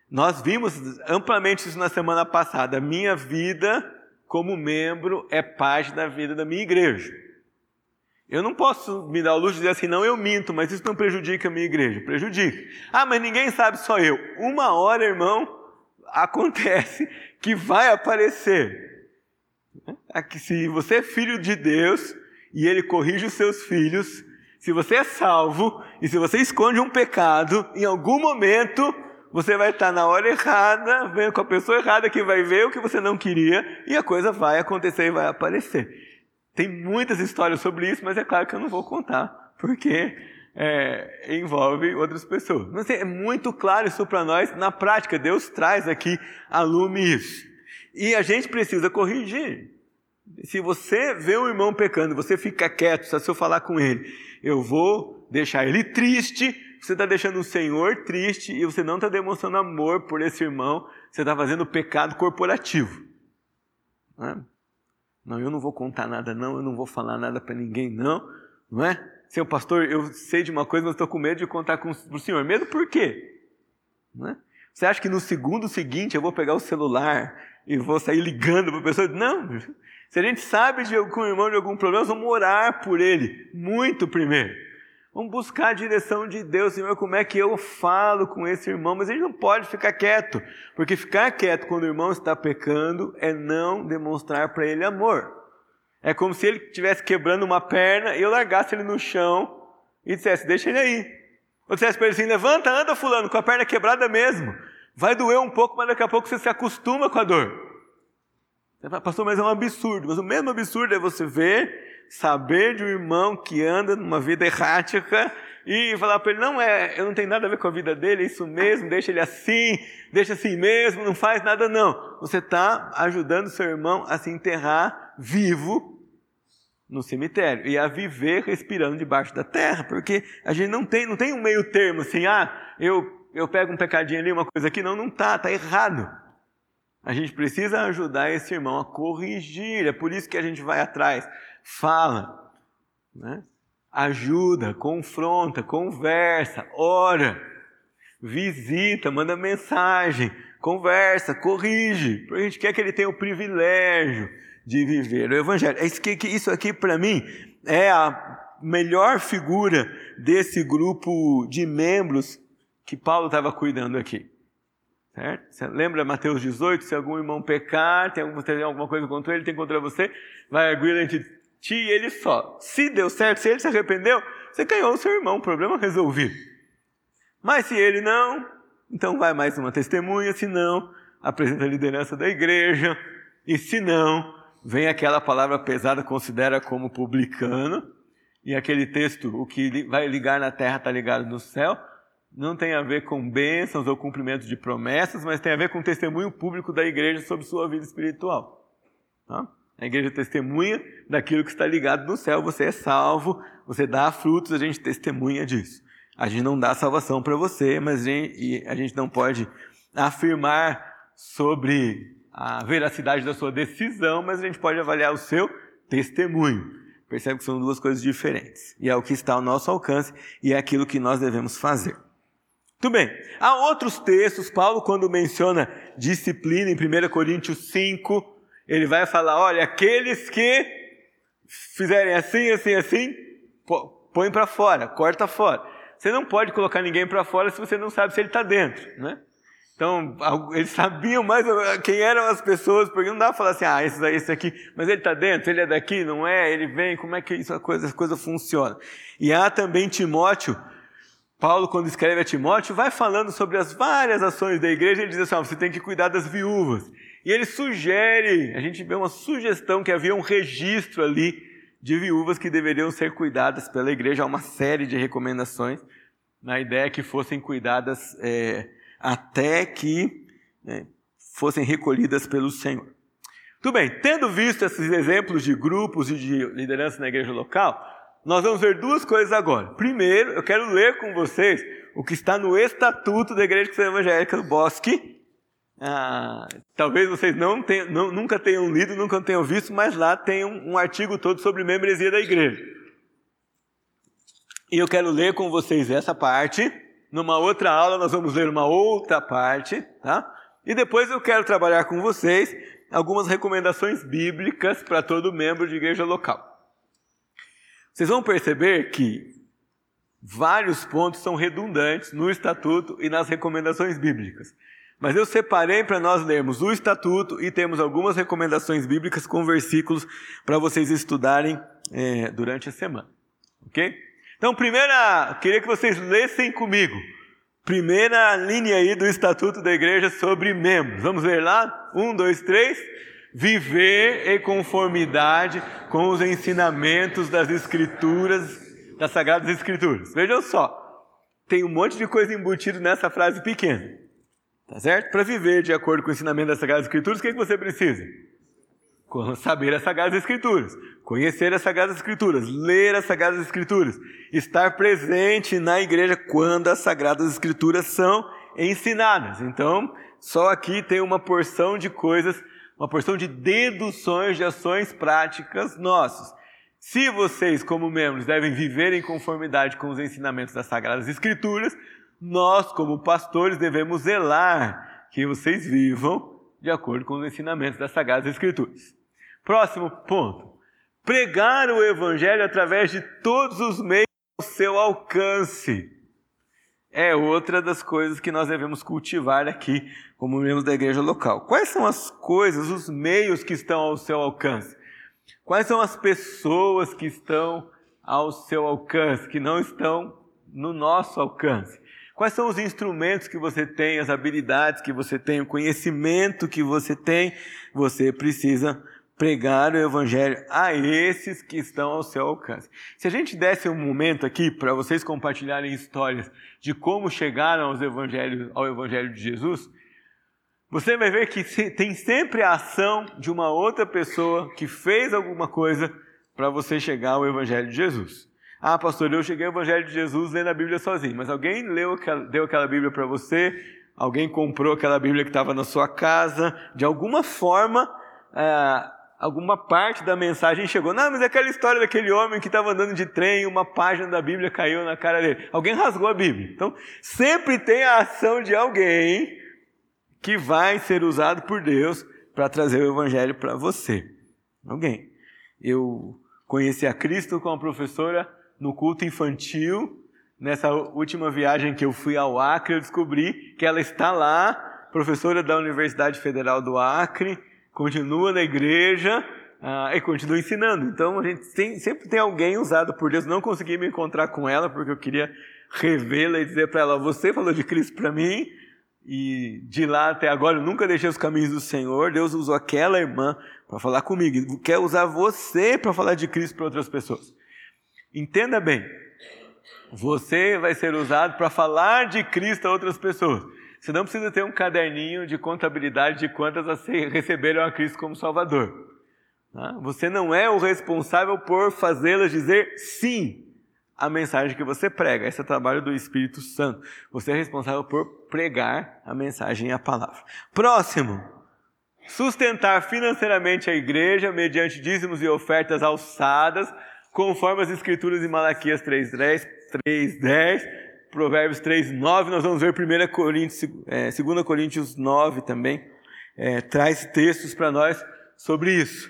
B: nós vimos amplamente isso na semana passada. Minha vida como membro é parte da vida da minha igreja. Eu não posso me dar o luxo de dizer assim, não, eu minto, mas isso não prejudica a minha igreja. Prejudica. Ah, mas ninguém sabe, só eu. Uma hora, irmão, acontece que vai aparecer. Aqui, se você é filho de Deus e ele corrige os seus filhos, se você é salvo e se você esconde um pecado, em algum momento você vai estar na hora errada, vendo com a pessoa errada que vai ver o que você não queria e a coisa vai acontecer e vai aparecer. Tem muitas histórias sobre isso, mas é claro que eu não vou contar, porque é, envolve outras pessoas. Mas assim, é muito claro isso para nós na prática. Deus traz aqui a lume isso. E a gente precisa corrigir. Se você vê um irmão pecando, você fica quieto, só se eu falar com ele eu vou deixar ele triste, você está deixando o Senhor triste e você não está demonstrando amor por esse irmão, você está fazendo pecado corporativo. Não, é? não, eu não vou contar nada, não, eu não vou falar nada para ninguém, não, não é? Seu pastor, eu sei de uma coisa, mas estou com medo de contar com o senhor. Medo por quê? Não é? Você acha que no segundo seguinte eu vou pegar o celular e vou sair ligando para a pessoa? Não, se a gente sabe de algum irmão de algum problema, vamos orar por ele, muito primeiro. Vamos buscar a direção de Deus, Senhor, como é que eu falo com esse irmão, mas a gente não pode ficar quieto, porque ficar quieto quando o irmão está pecando é não demonstrar para ele amor. É como se ele estivesse quebrando uma perna e eu largasse ele no chão e dissesse: Deixa ele aí. Ou dissesse para ele assim: Levanta, anda, Fulano, com a perna quebrada mesmo. Vai doer um pouco, mas daqui a pouco você se acostuma com a dor. Pastor, mas é um absurdo. Mas o mesmo absurdo é você ver, saber de um irmão que anda numa vida errática e falar para ele, não é, eu não tenho nada a ver com a vida dele, é isso mesmo, deixa ele assim, deixa assim mesmo, não faz nada não. Você está ajudando seu irmão a se enterrar vivo no cemitério e a viver respirando debaixo da terra, porque a gente não tem, não tem um meio termo assim, ah, eu eu pego um pecadinho ali, uma coisa aqui, não, não tá, tá errado. A gente precisa ajudar esse irmão a corrigir, é por isso que a gente vai atrás, fala, né? ajuda, confronta, conversa, ora, visita, manda mensagem, conversa, corrige, porque a gente quer que ele tenha o privilégio de viver o Evangelho. Isso aqui, para mim, é a melhor figura desse grupo de membros que Paulo estava cuidando aqui. Certo? Você lembra Mateus 18? Se algum irmão pecar, tem alguma coisa contra ele, tem contra você, vai arguir entre ti e ele só. Se deu certo, se ele se arrependeu, você ganhou o seu irmão, problema resolvido. Mas se ele não, então vai mais uma testemunha, se não, apresenta a liderança da igreja, e se não, vem aquela palavra pesada, considera como publicano, e aquele texto, o que vai ligar na terra está ligado no céu, não tem a ver com bênçãos ou cumprimento de promessas, mas tem a ver com o testemunho público da igreja sobre sua vida espiritual. Tá? A igreja testemunha daquilo que está ligado no céu, você é salvo, você dá frutos, a gente testemunha disso. A gente não dá salvação para você, mas a gente, a gente não pode afirmar sobre a veracidade da sua decisão, mas a gente pode avaliar o seu testemunho. Percebe que são duas coisas diferentes. E é o que está ao nosso alcance e é aquilo que nós devemos fazer. Muito bem. Há outros textos, Paulo, quando menciona disciplina em 1 Coríntios 5, ele vai falar: olha, aqueles que fizerem assim, assim, assim, põe para fora, corta fora. Você não pode colocar ninguém para fora se você não sabe se ele está dentro, né? Então, eles sabiam mais quem eram as pessoas, porque não dá para falar assim, ah, esse, esse aqui, mas ele está dentro, ele é daqui, não é? Ele vem, como é que isso, a, coisa, a coisa funciona? E há também Timóteo, Paulo, quando escreve a Timóteo, vai falando sobre as várias ações da igreja, ele diz assim, você tem que cuidar das viúvas. E ele sugere, a gente vê uma sugestão que havia um registro ali de viúvas que deveriam ser cuidadas pela igreja, há uma série de recomendações, na ideia que fossem cuidadas... É, até que né, fossem recolhidas pelo Senhor. Tudo bem, tendo visto esses exemplos de grupos e de liderança na igreja local, nós vamos ver duas coisas agora. Primeiro, eu quero ler com vocês o que está no Estatuto da Igreja Cristã Evangélica do Bosque. Ah, talvez vocês não tenham, não, nunca tenham lido, nunca tenham visto, mas lá tem um, um artigo todo sobre membresia da igreja. E eu quero ler com vocês essa parte numa outra aula nós vamos ler uma outra parte, tá? E depois eu quero trabalhar com vocês algumas recomendações bíblicas para todo membro de igreja local. Vocês vão perceber que vários pontos são redundantes no estatuto e nas recomendações bíblicas. Mas eu separei para nós lermos o estatuto e temos algumas recomendações bíblicas com versículos para vocês estudarem é, durante a semana. Ok? Então, primeira, queria que vocês lessem comigo. Primeira linha aí do Estatuto da Igreja sobre membros. Vamos ler lá? Um, dois, três. Viver em conformidade com os ensinamentos das Escrituras, das Sagradas Escrituras. Vejam só, tem um monte de coisa embutido nessa frase pequena. Tá certo? Para viver de acordo com o ensinamento das Sagradas Escrituras, o que, é que você precisa? saber as Sagradas Escrituras, conhecer as Sagradas Escrituras, ler as Sagradas Escrituras, estar presente na igreja quando as Sagradas Escrituras são ensinadas. Então, só aqui tem uma porção de coisas, uma porção de deduções de ações práticas nossas. Se vocês, como membros, devem viver em conformidade com os ensinamentos das Sagradas Escrituras, nós, como pastores, devemos zelar que vocês vivam de acordo com os ensinamentos das Sagradas Escrituras. Próximo ponto. Pregar o Evangelho através de todos os meios ao seu alcance. É outra das coisas que nós devemos cultivar aqui, como membros da igreja local. Quais são as coisas, os meios que estão ao seu alcance? Quais são as pessoas que estão ao seu alcance, que não estão no nosso alcance? Quais são os instrumentos que você tem, as habilidades que você tem, o conhecimento que você tem? Você precisa pregar o evangelho a esses que estão ao seu alcance. Se a gente desse um momento aqui para vocês compartilharem histórias de como chegaram aos evangelhos, ao evangelho de Jesus, você vai ver que tem sempre a ação de uma outra pessoa que fez alguma coisa para você chegar ao evangelho de Jesus. Ah, pastor, eu cheguei ao Evangelho de Jesus lendo a Bíblia sozinho, mas alguém leu, deu aquela Bíblia para você, alguém comprou aquela Bíblia que estava na sua casa, de alguma forma, é, alguma parte da mensagem chegou. Não, mas é aquela história daquele homem que estava andando de trem, uma página da Bíblia caiu na cara dele. Alguém rasgou a Bíblia. Então, sempre tem a ação de alguém que vai ser usado por Deus para trazer o Evangelho para você. Alguém. Eu conheci a Cristo com a professora no culto infantil. Nessa última viagem que eu fui ao Acre, eu descobri que ela está lá, professora da Universidade Federal do Acre, continua na igreja ah, e continua ensinando. Então a gente tem, sempre tem alguém usado por Deus. Não consegui me encontrar com ela porque eu queria revê-la e dizer para ela: Você falou de Cristo para mim, e de lá até agora eu nunca deixei os caminhos do Senhor. Deus usou aquela irmã para falar comigo, quer usar você para falar de Cristo para outras pessoas. Entenda bem, você vai ser usado para falar de Cristo a outras pessoas. Você não precisa ter um caderninho de contabilidade de quantas receberam a Cristo como Salvador. Tá? Você não é o responsável por fazê-las dizer sim à mensagem que você prega. Esse é o trabalho do Espírito Santo. Você é responsável por pregar a mensagem e a palavra. Próximo. Sustentar financeiramente a igreja mediante dízimos e ofertas alçadas conforme as escrituras de Malaquias 3:10, 3:10, Provérbios 3:9, nós vamos ver 1 Coríntios, é, 2 Coríntios 9 também, é, traz textos para nós sobre isso.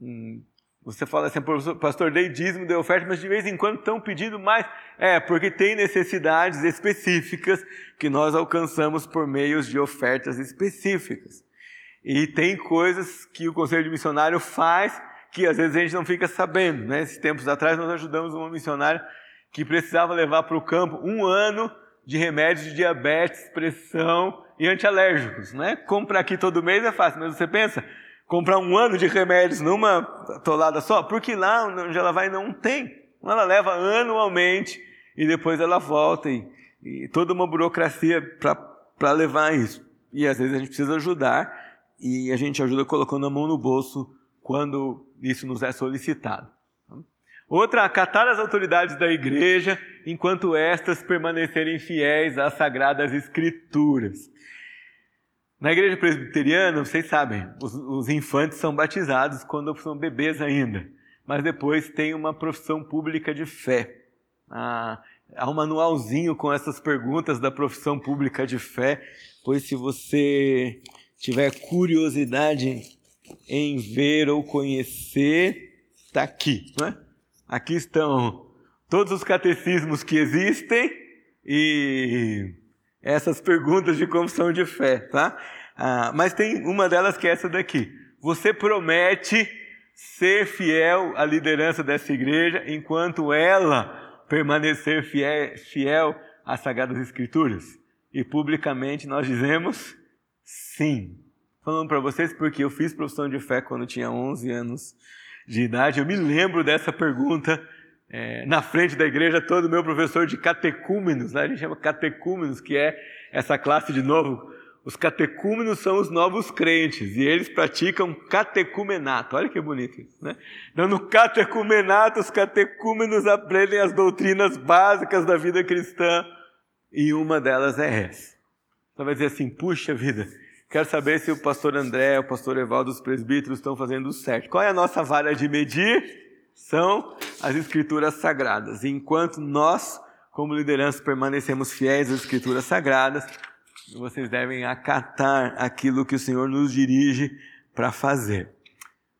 B: Hum, você fala assim, pastor, dei dízimo, dei oferta, mas de vez em quando estão pedindo mais. É, porque tem necessidades específicas que nós alcançamos por meios de ofertas específicas. E tem coisas que o Conselho de Missionário faz que às vezes a gente não fica sabendo. Né? Esses tempos atrás nós ajudamos uma missionária que precisava levar para o campo um ano de remédios de diabetes, pressão e antialérgicos. Né? Comprar aqui todo mês é fácil, mas você pensa, comprar um ano de remédios numa tolada só? Porque lá onde ela vai não tem. Ela leva anualmente e depois ela volta e, e toda uma burocracia para levar isso. E às vezes a gente precisa ajudar e a gente ajuda colocando a mão no bolso quando isso nos é solicitado. Outra, acatar as autoridades da igreja enquanto estas permanecerem fiéis às sagradas escrituras. Na igreja presbiteriana, vocês sabem, os, os infantes são batizados quando são bebês ainda, mas depois tem uma profissão pública de fé. Ah, há um manualzinho com essas perguntas da profissão pública de fé, pois se você tiver curiosidade em ver ou conhecer, está aqui. Não é? Aqui estão todos os catecismos que existem e essas perguntas de confissão de fé, tá? Ah, mas tem uma delas que é essa daqui. Você promete ser fiel à liderança dessa igreja enquanto ela permanecer fiel, fiel às Sagradas Escrituras? E publicamente nós dizemos sim falando para vocês porque eu fiz profissão de fé quando tinha 11 anos de idade. Eu me lembro dessa pergunta é, na frente da igreja, todo meu professor de catecúmenos, né? a gente chama catecúmenos, que é essa classe de novo. Os catecúmenos são os novos crentes e eles praticam catecumenato. Olha que bonito isso, né? Então, no catecumenato, os catecúmenos aprendem as doutrinas básicas da vida cristã e uma delas é essa. Você vai dizer assim: puxa vida, Quero saber se o pastor André, o pastor Evaldo, os presbíteros estão fazendo certo. Qual é a nossa vara de medir? São as escrituras sagradas. Enquanto nós, como liderança, permanecemos fiéis às escrituras sagradas, vocês devem acatar aquilo que o Senhor nos dirige para fazer.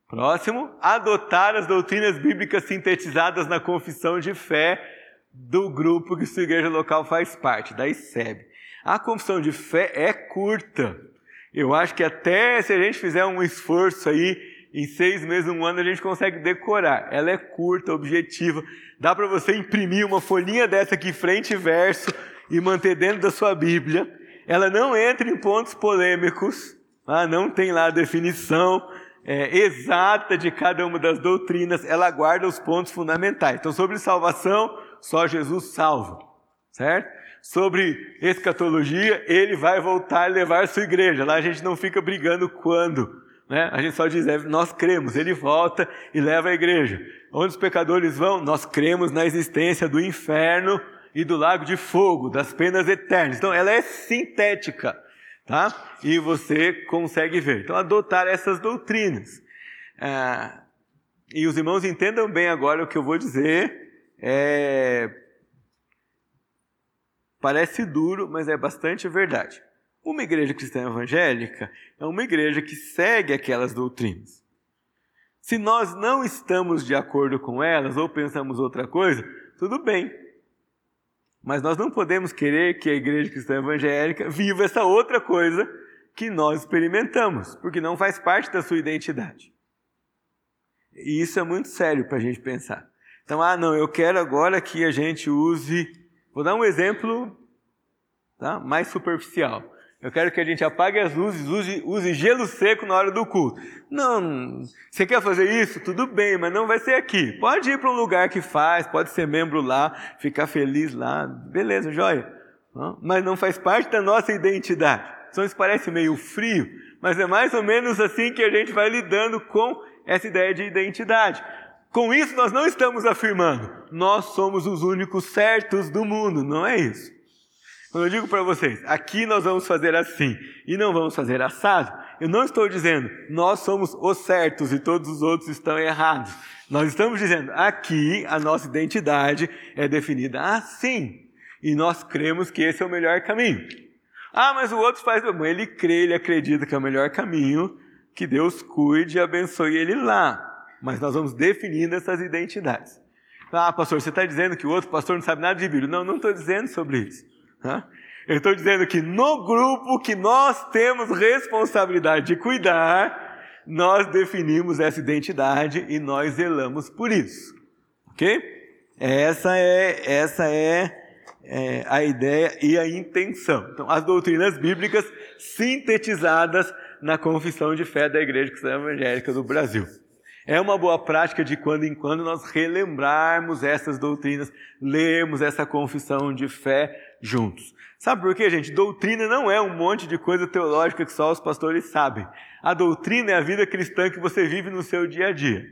B: Próximo, adotar as doutrinas bíblicas sintetizadas na confissão de fé do grupo que sua igreja local faz parte, da ICEB. A confissão de fé é curta. Eu acho que até se a gente fizer um esforço aí, em seis meses, um ano, a gente consegue decorar. Ela é curta, objetiva. Dá para você imprimir uma folhinha dessa aqui, frente e verso, e manter dentro da sua Bíblia. Ela não entra em pontos polêmicos, ah, não tem lá a definição é, exata de cada uma das doutrinas, ela guarda os pontos fundamentais. Então, sobre salvação, só Jesus salva, certo? Sobre escatologia, ele vai voltar e levar sua igreja. Lá a gente não fica brigando quando, Né? A gente só diz, é, nós cremos, ele volta e leva a igreja. Onde os pecadores vão, nós cremos na existência do inferno e do lago de fogo, das penas eternas. Então, ela é sintética, tá? E você consegue ver. Então, adotar essas doutrinas. É, e os irmãos entendam bem agora o que eu vou dizer. É, parece duro, mas é bastante verdade. Uma igreja cristã evangélica é uma igreja que segue aquelas doutrinas. Se nós não estamos de acordo com elas ou pensamos outra coisa, tudo bem. Mas nós não podemos querer que a igreja cristã evangélica viva essa outra coisa que nós experimentamos, porque não faz parte da sua identidade. E isso é muito sério para a gente pensar. Então, ah, não, eu quero agora que a gente use. Vou dar um exemplo tá, mais superficial. Eu quero que a gente apague as luzes, use, use gelo seco na hora do culto. Não, você quer fazer isso? Tudo bem, mas não vai ser aqui. Pode ir para um lugar que faz, pode ser membro lá, ficar feliz lá, beleza, joia. Mas não faz parte da nossa identidade. Então isso parece meio frio, mas é mais ou menos assim que a gente vai lidando com essa ideia de identidade. Com isso, nós não estamos afirmando, nós somos os únicos certos do mundo, não é isso. Quando eu digo para vocês, aqui nós vamos fazer assim e não vamos fazer assado, eu não estou dizendo nós somos os certos e todos os outros estão errados. Nós estamos dizendo aqui a nossa identidade é definida assim e nós cremos que esse é o melhor caminho. Ah, mas o outro faz. Ele crê, ele acredita que é o melhor caminho, que Deus cuide e abençoe ele lá. Mas nós vamos definindo essas identidades. Ah, pastor, você está dizendo que o outro pastor não sabe nada de Bíblia. Não, não estou dizendo sobre isso. Eu estou dizendo que no grupo que nós temos responsabilidade de cuidar, nós definimos essa identidade e nós zelamos por isso. Ok? Essa é, essa é, é a ideia e a intenção. Então, as doutrinas bíblicas sintetizadas na confissão de fé da Igreja Cristã Evangélica do Brasil. É uma boa prática de quando em quando nós relembrarmos essas doutrinas, lermos essa confissão de fé juntos. Sabe por quê, gente? Doutrina não é um monte de coisa teológica que só os pastores sabem. A doutrina é a vida cristã que você vive no seu dia a dia.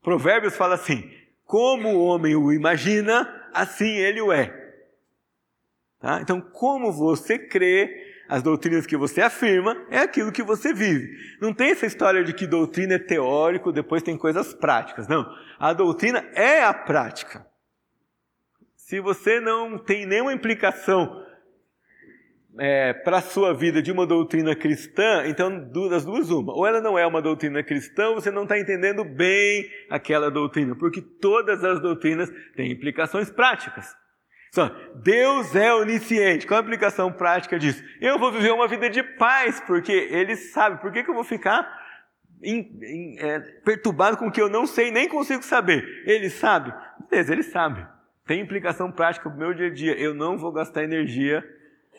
B: Provérbios fala assim: como o homem o imagina, assim ele o é. Tá? Então, como você crê, as doutrinas que você afirma, é aquilo que você vive. Não tem essa história de que doutrina é teórico, depois tem coisas práticas. Não. A doutrina é a prática. Se você não tem nenhuma implicação é, para a sua vida de uma doutrina cristã, então das duas uma. Ou ela não é uma doutrina cristã, ou você não está entendendo bem aquela doutrina, porque todas as doutrinas têm implicações práticas. Só, Deus é onisciente. Qual a aplicação prática disso? Eu vou viver uma vida de paz, porque Ele sabe. Por que, que eu vou ficar é, perturbado com o que eu não sei nem consigo saber? Ele sabe? Beleza, Ele sabe tem implicação prática para o meu dia a dia. Eu não vou gastar energia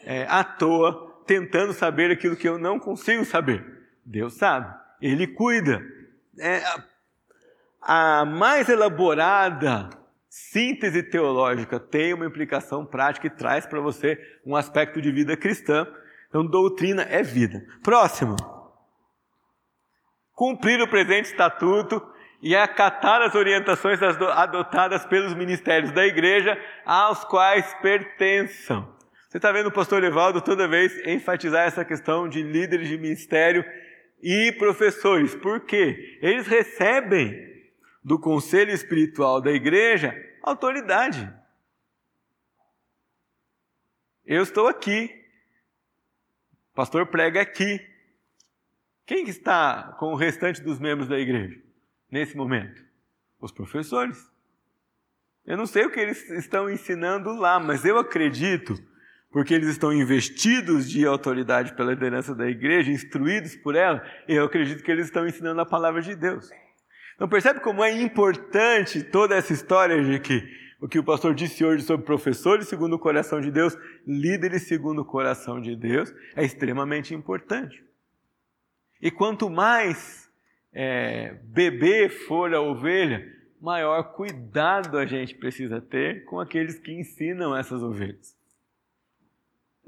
B: é, à toa tentando saber aquilo que eu não consigo saber. Deus sabe, Ele cuida. É, a mais elaborada síntese teológica tem uma implicação prática e traz para você um aspecto de vida cristã. Então, doutrina é vida. Próximo. Cumprir o presente estatuto e acatar as orientações adotadas pelos ministérios da igreja aos quais pertençam. Você está vendo o pastor Evaldo toda vez enfatizar essa questão de líderes de ministério e professores. Por quê? Eles recebem do conselho espiritual da igreja autoridade. Eu estou aqui. O pastor prega aqui. Quem está com o restante dos membros da igreja? nesse momento? Os professores. Eu não sei o que eles estão ensinando lá, mas eu acredito, porque eles estão investidos de autoridade pela liderança da igreja, instruídos por ela, eu acredito que eles estão ensinando a palavra de Deus. Então percebe como é importante toda essa história de que o que o pastor disse hoje sobre professores segundo o coração de Deus, líderes segundo o coração de Deus, é extremamente importante. E quanto mais é, bebê for a ovelha, maior cuidado a gente precisa ter com aqueles que ensinam essas ovelhas.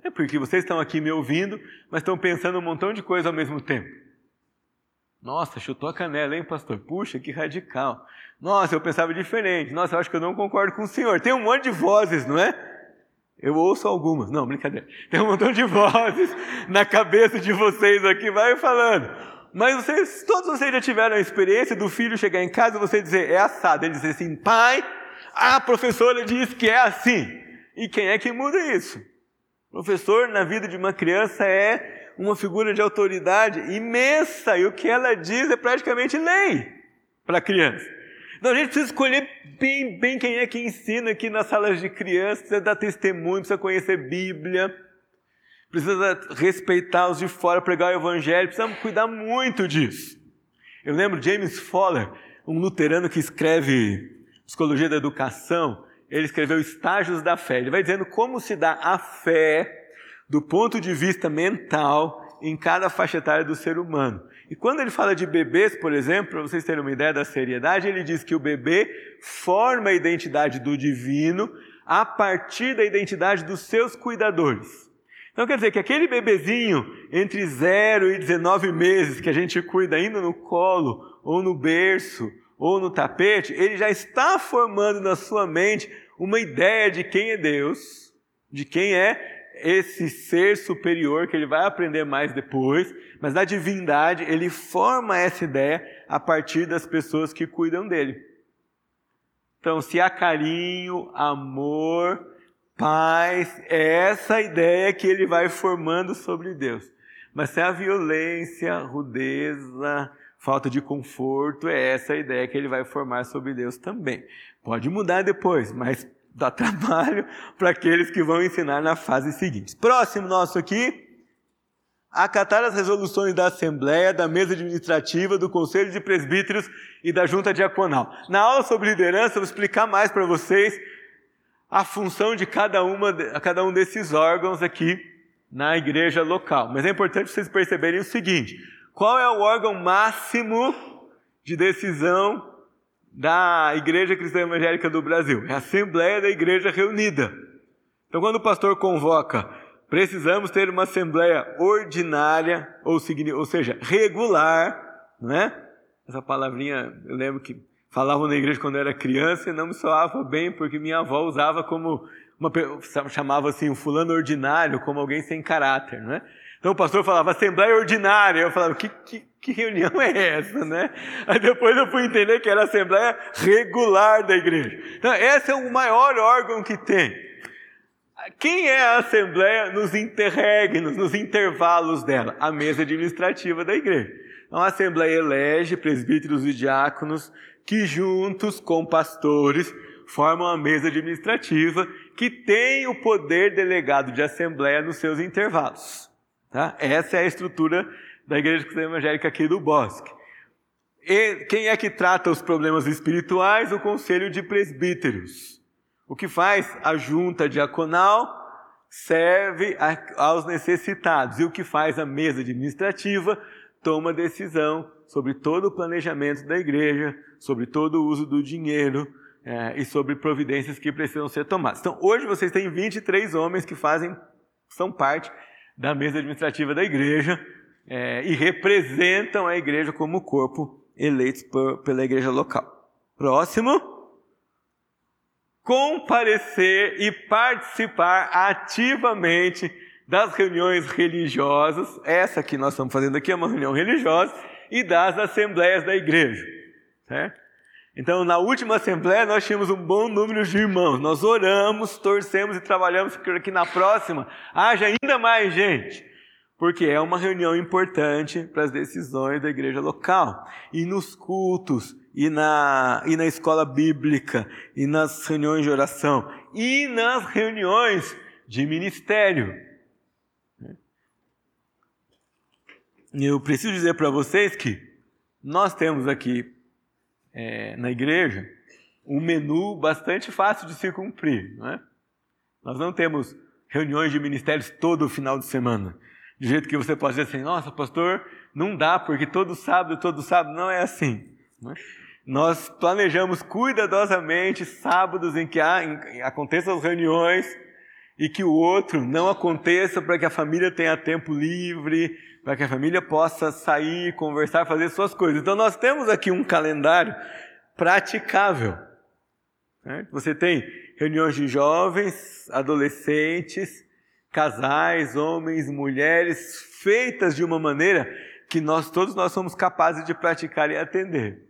B: É porque vocês estão aqui me ouvindo, mas estão pensando um montão de coisa ao mesmo tempo. Nossa, chutou a canela, hein, pastor? Puxa, que radical. Nossa, eu pensava diferente. Nossa, eu acho que eu não concordo com o senhor. Tem um monte de vozes, não é? Eu ouço algumas. Não, brincadeira. Tem um montão de vozes na cabeça de vocês aqui, vai falando. Mas vocês, todos vocês já tiveram a experiência do filho chegar em casa e você dizer, é assado. Ele dizer assim, pai, a professora disse que é assim. E quem é que muda isso? Professor na vida de uma criança é uma figura de autoridade imensa e o que ela diz é praticamente lei para a criança. Então a gente precisa escolher bem, bem quem é que ensina aqui nas salas de criança, precisa dar testemunho, precisa conhecer Bíblia, precisa respeitar os de fora, pregar o Evangelho, precisamos cuidar muito disso. Eu lembro James Fowler, um luterano que escreve Psicologia da Educação, ele escreveu Estágios da Fé. Ele vai dizendo como se dá a fé do ponto de vista mental em cada faixa etária do ser humano. E quando ele fala de bebês, por exemplo, para vocês terem uma ideia da seriedade, ele diz que o bebê forma a identidade do divino a partir da identidade dos seus cuidadores. Então quer dizer que aquele bebezinho entre 0 e 19 meses que a gente cuida ainda no colo, ou no berço, ou no tapete, ele já está formando na sua mente uma ideia de quem é Deus, de quem é esse ser superior que ele vai aprender mais depois, mas da divindade ele forma essa ideia a partir das pessoas que cuidam dele. Então, se há carinho, amor, paz, é essa ideia que ele vai formando sobre Deus. Mas se há violência, rudeza, falta de conforto, é essa ideia que ele vai formar sobre Deus também. Pode mudar depois, mas dá trabalho para aqueles que vão ensinar na fase seguinte. Próximo nosso aqui, acatar as resoluções da Assembleia, da mesa administrativa, do Conselho de Presbíteros e da Junta Diaconal. Na aula sobre liderança, eu vou explicar mais para vocês a função de cada, uma, cada um desses órgãos aqui na igreja local. Mas é importante vocês perceberem o seguinte: qual é o órgão máximo de decisão da Igreja Cristã Evangélica do Brasil, é a Assembleia da Igreja Reunida. Então, quando o pastor convoca, precisamos ter uma Assembleia ordinária, ou, ou seja, regular, não é? Essa palavrinha, eu lembro que falavam na igreja quando eu era criança e não me soava bem, porque minha avó usava como, uma, chamava assim, um fulano ordinário, como alguém sem caráter, não é? Então o pastor falava Assembleia Ordinária. Eu falava, que, que, que, reunião é essa, né? Aí depois eu fui entender que era a Assembleia Regular da igreja. Então, esse é o maior órgão que tem. Quem é a Assembleia nos interregnos, nos intervalos dela? A mesa administrativa da igreja. Então a Assembleia elege presbíteros e diáconos que juntos com pastores formam a mesa administrativa que tem o poder delegado de assembleia nos seus intervalos. Tá? Essa é a estrutura da Igreja Cristã Evangélica aqui do Bosque. E quem é que trata os problemas espirituais? O Conselho de Presbíteros. O que faz? A junta diaconal serve aos necessitados. E o que faz a mesa administrativa? Toma decisão sobre todo o planejamento da igreja, sobre todo o uso do dinheiro é, e sobre providências que precisam ser tomadas. Então, hoje vocês têm 23 homens que fazem, são parte da mesa administrativa da igreja é, e representam a igreja como corpo eleitos por, pela igreja local. Próximo. Comparecer e participar ativamente das reuniões religiosas, essa que nós estamos fazendo aqui é uma reunião religiosa, e das assembleias da igreja. Certo? Então, na última assembleia, nós tínhamos um bom número de irmãos. Nós oramos, torcemos e trabalhamos para que na próxima haja ainda mais gente. Porque é uma reunião importante para as decisões da igreja local. E nos cultos, e na, e na escola bíblica, e nas reuniões de oração, e nas reuniões de ministério. Eu preciso dizer para vocês que nós temos aqui é, na igreja um menu bastante fácil de se cumprir. Não é? Nós não temos reuniões de ministérios todo final de semana. De jeito que você pode dizer assim, nossa, pastor, não dá, porque todo sábado, todo sábado, não é assim. Não é? Nós planejamos cuidadosamente sábados em que há, em, aconteçam as reuniões e que o outro não aconteça para que a família tenha tempo livre, para que a família possa sair, conversar, fazer suas coisas. Então nós temos aqui um calendário praticável. Você tem reuniões de jovens, adolescentes, casais, homens, mulheres, feitas de uma maneira que nós todos nós somos capazes de praticar e atender.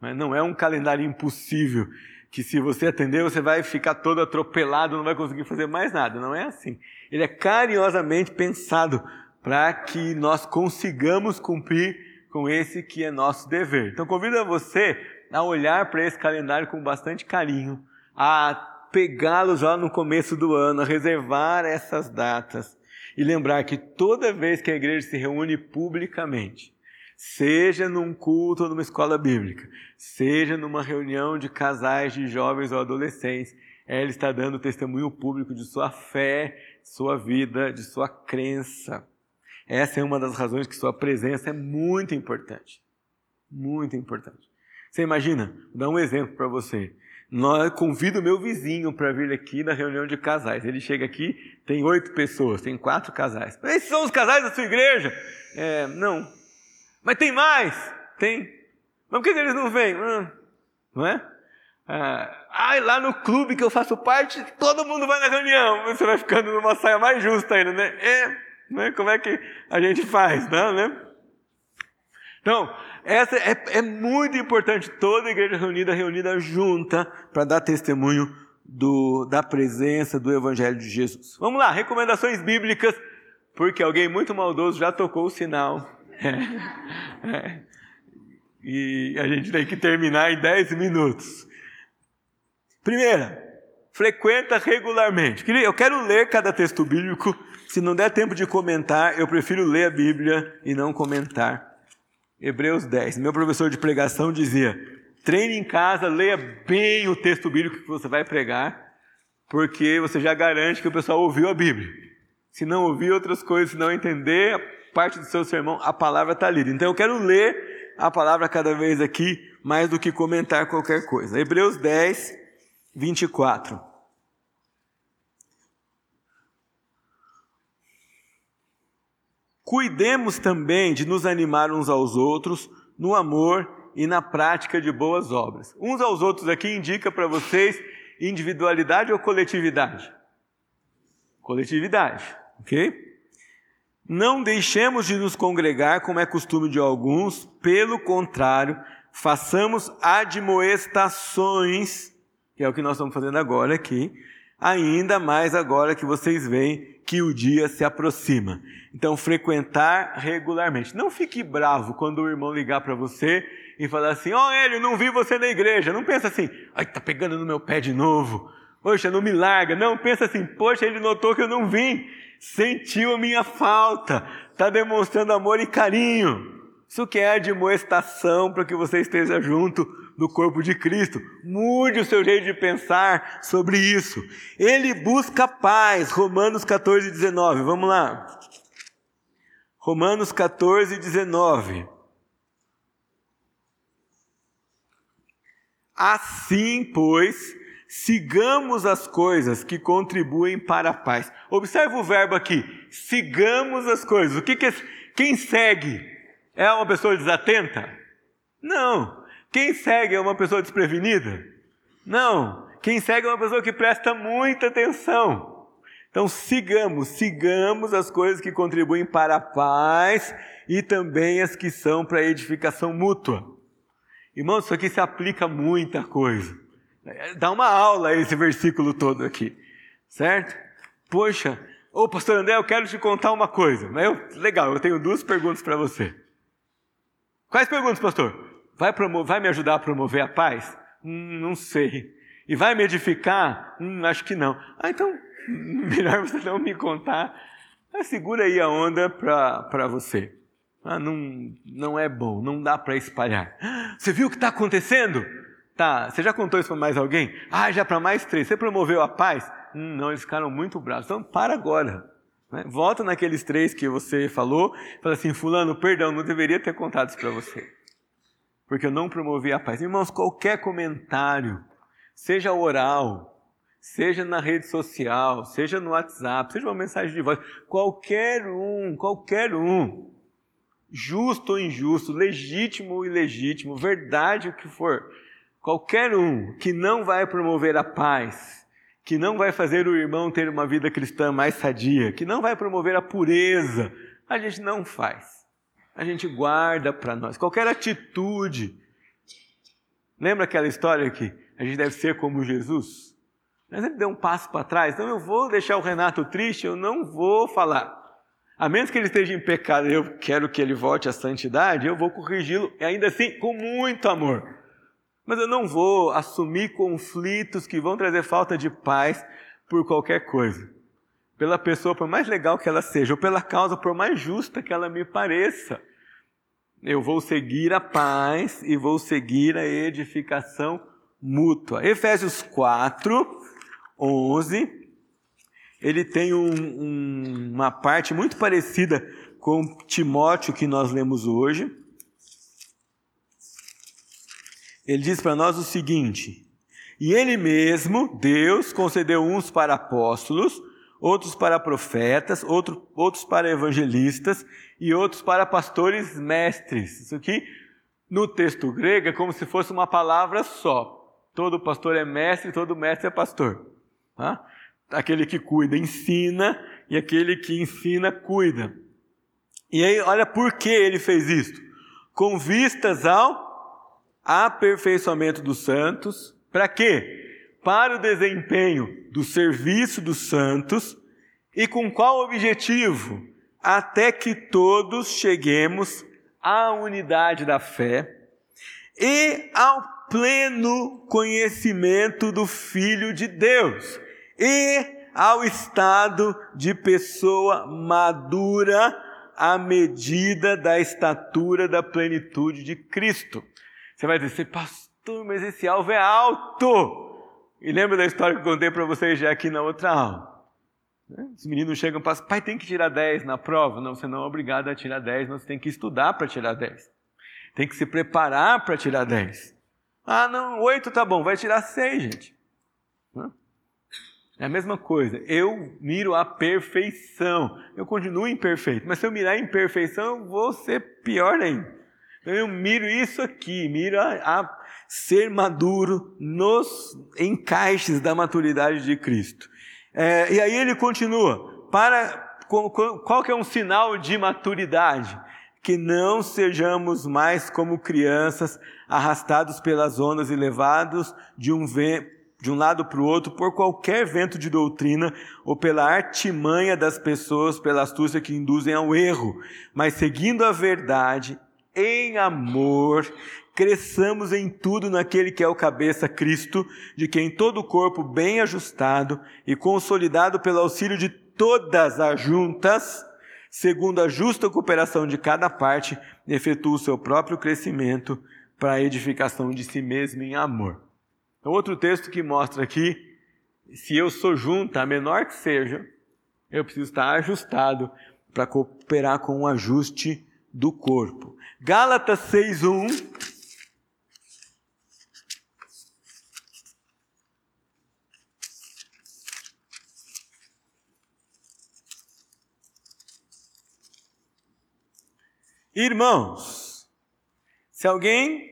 B: Mas não é um calendário impossível que se você atender você vai ficar todo atropelado, não vai conseguir fazer mais nada. Não é assim. Ele é carinhosamente pensado para que nós consigamos cumprir com esse que é nosso dever. Então convido você a olhar para esse calendário com bastante carinho, a pegá-lo já no começo do ano, reservar essas datas e lembrar que toda vez que a igreja se reúne publicamente, seja num culto ou numa escola bíblica, seja numa reunião de casais de jovens ou adolescentes, ela está dando testemunho público de sua fé, sua vida, de sua crença. Essa é uma das razões que sua presença é muito importante. Muito importante. Você imagina? Vou dar um exemplo para você. Convido meu vizinho para vir aqui na reunião de casais. Ele chega aqui, tem oito pessoas, tem quatro casais. Esses são os casais da sua igreja? É, não. Mas tem mais? Tem. Mas por que eles não vêm? Hum, não é? Ah, lá no clube que eu faço parte, todo mundo vai na reunião. Você vai ficando numa saia mais justa ainda, né? É, né? Como é que a gente faz, não, né? Então, essa é, é muito importante, toda a igreja reunida, reunida junta, para dar testemunho do, da presença do Evangelho de Jesus. Vamos lá, recomendações bíblicas, porque alguém muito maldoso já tocou o sinal. É, é, e a gente tem que terminar em 10 minutos. Primeira, frequenta regularmente. Eu quero ler cada texto bíblico. Se não der tempo de comentar, eu prefiro ler a Bíblia e não comentar. Hebreus 10. Meu professor de pregação dizia: treine em casa, leia bem o texto bíblico que você vai pregar, porque você já garante que o pessoal ouviu a Bíblia. Se não ouvir outras coisas, se não entender parte do seu sermão, a palavra está lida. Então eu quero ler a palavra cada vez aqui, mais do que comentar qualquer coisa. Hebreus 10, 24. Cuidemos também de nos animar uns aos outros no amor e na prática de boas obras. Uns aos outros aqui indica para vocês individualidade ou coletividade? Coletividade, ok? Não deixemos de nos congregar como é costume de alguns, pelo contrário, façamos admoestações, que é o que nós estamos fazendo agora aqui, ainda mais agora que vocês veem que o dia se aproxima. Então, frequentar regularmente. Não fique bravo quando o irmão ligar para você e falar assim: Ó, oh, Hélio, não vi você na igreja. Não pensa assim, ai, tá pegando no meu pé de novo. Poxa, não me larga. Não, pensa assim, poxa, ele notou que eu não vim. Sentiu a minha falta. Está demonstrando amor e carinho. Isso que é admoestação para que você esteja junto do corpo de Cristo. Mude o seu jeito de pensar sobre isso. Ele busca paz. Romanos 14, 19. Vamos lá. Romanos 14, 19. Assim, pois, sigamos as coisas que contribuem para a paz. Observe o verbo aqui, sigamos as coisas. O que, que é, quem segue é uma pessoa desatenta? Não. Quem segue é uma pessoa desprevenida? Não. Quem segue é uma pessoa que presta muita atenção. Então sigamos, sigamos as coisas que contribuem para a paz e também as que são para a edificação mútua. Irmãos, isso aqui se aplica a muita coisa. Dá uma aula esse versículo todo aqui, certo? Poxa, ô pastor André, eu quero te contar uma coisa. Eu, legal, eu tenho duas perguntas para você. Quais perguntas, pastor? Vai, vai me ajudar a promover a paz? Hum, não sei. E vai me edificar? Hum, acho que não. Ah, então, melhor você não me contar. Segura aí a onda para você. Ah, não, não é bom, não dá para espalhar. Você viu o que está acontecendo? Tá, você já contou isso para mais alguém? Ah, já para mais três. Você promoveu a paz? Hum, não, eles ficaram muito bravos. Então, para agora. Né? Volta naqueles três que você falou. Fala assim, fulano, perdão, não deveria ter contado isso para você porque eu não promovi a paz. Irmãos, qualquer comentário, seja oral, seja na rede social, seja no WhatsApp, seja uma mensagem de voz, qualquer um, qualquer um, justo ou injusto, legítimo ou ilegítimo, verdade o que for, qualquer um que não vai promover a paz, que não vai fazer o irmão ter uma vida cristã mais sadia, que não vai promover a pureza, a gente não faz. A gente guarda para nós. Qualquer atitude. Lembra aquela história que a gente deve ser como Jesus? Mas ele deu um passo para trás, então eu vou deixar o Renato triste, eu não vou falar. A menos que ele esteja em pecado, eu quero que ele volte à santidade, eu vou corrigi-lo, ainda assim, com muito amor. Mas eu não vou assumir conflitos que vão trazer falta de paz por qualquer coisa. Pela pessoa, por mais legal que ela seja, ou pela causa, por mais justa que ela me pareça. Eu vou seguir a paz e vou seguir a edificação mútua. Efésios 4, 11, ele tem um, um, uma parte muito parecida com Timóteo que nós lemos hoje. Ele diz para nós o seguinte: E ele mesmo, Deus, concedeu uns para apóstolos, outros para profetas, outro, outros para evangelistas e outros para pastores mestres. Isso aqui, no texto grego, é como se fosse uma palavra só. Todo pastor é mestre, todo mestre é pastor. Tá? Aquele que cuida ensina e aquele que ensina cuida. E aí, olha por que ele fez isso. Com vistas ao aperfeiçoamento dos santos. Para quê? Para o desempenho do serviço dos santos. E com qual objetivo? Até que todos cheguemos à unidade da fé e ao pleno conhecimento do Filho de Deus e ao estado de pessoa madura à medida da estatura da plenitude de Cristo. Você vai dizer, pastor, mas esse alvo é alto. E lembra da história que eu contei para vocês já aqui na outra aula? Né? Os meninos chegam e falam, pai, tem que tirar 10 na prova? Não, você não é obrigado a tirar 10, você tem que estudar para tirar 10. Tem que se preparar para tirar 10. Ah, não, oito tá bom, vai tirar seis, gente. É a mesma coisa. Eu miro a perfeição. Eu continuo imperfeito, mas se eu mirar a imperfeição, eu vou ser pior ainda. Então eu miro isso aqui, miro a, a ser maduro nos encaixes da maturidade de Cristo. É, e aí ele continua. Para qual que é um sinal de maturidade? que não sejamos mais como crianças, arrastados pelas ondas e levados de um, de um lado para o outro por qualquer vento de doutrina ou pela artimanha das pessoas, pela astúcia que induzem ao erro, mas seguindo a verdade, em amor, cresçamos em tudo naquele que é o cabeça Cristo, de quem todo o corpo bem ajustado e consolidado pelo auxílio de todas as juntas, segundo a justa cooperação de cada parte, efetua o seu próprio crescimento para a edificação de si mesmo em amor. Então, outro texto que mostra aqui, se eu sou junta, menor que seja, eu preciso estar ajustado para cooperar com o ajuste do corpo. Gálatas 6:1 Irmãos, se alguém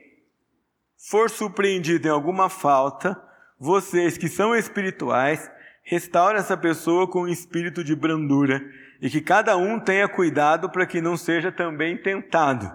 B: for surpreendido em alguma falta, vocês que são espirituais, restaurem essa pessoa com um espírito de brandura e que cada um tenha cuidado para que não seja também tentado.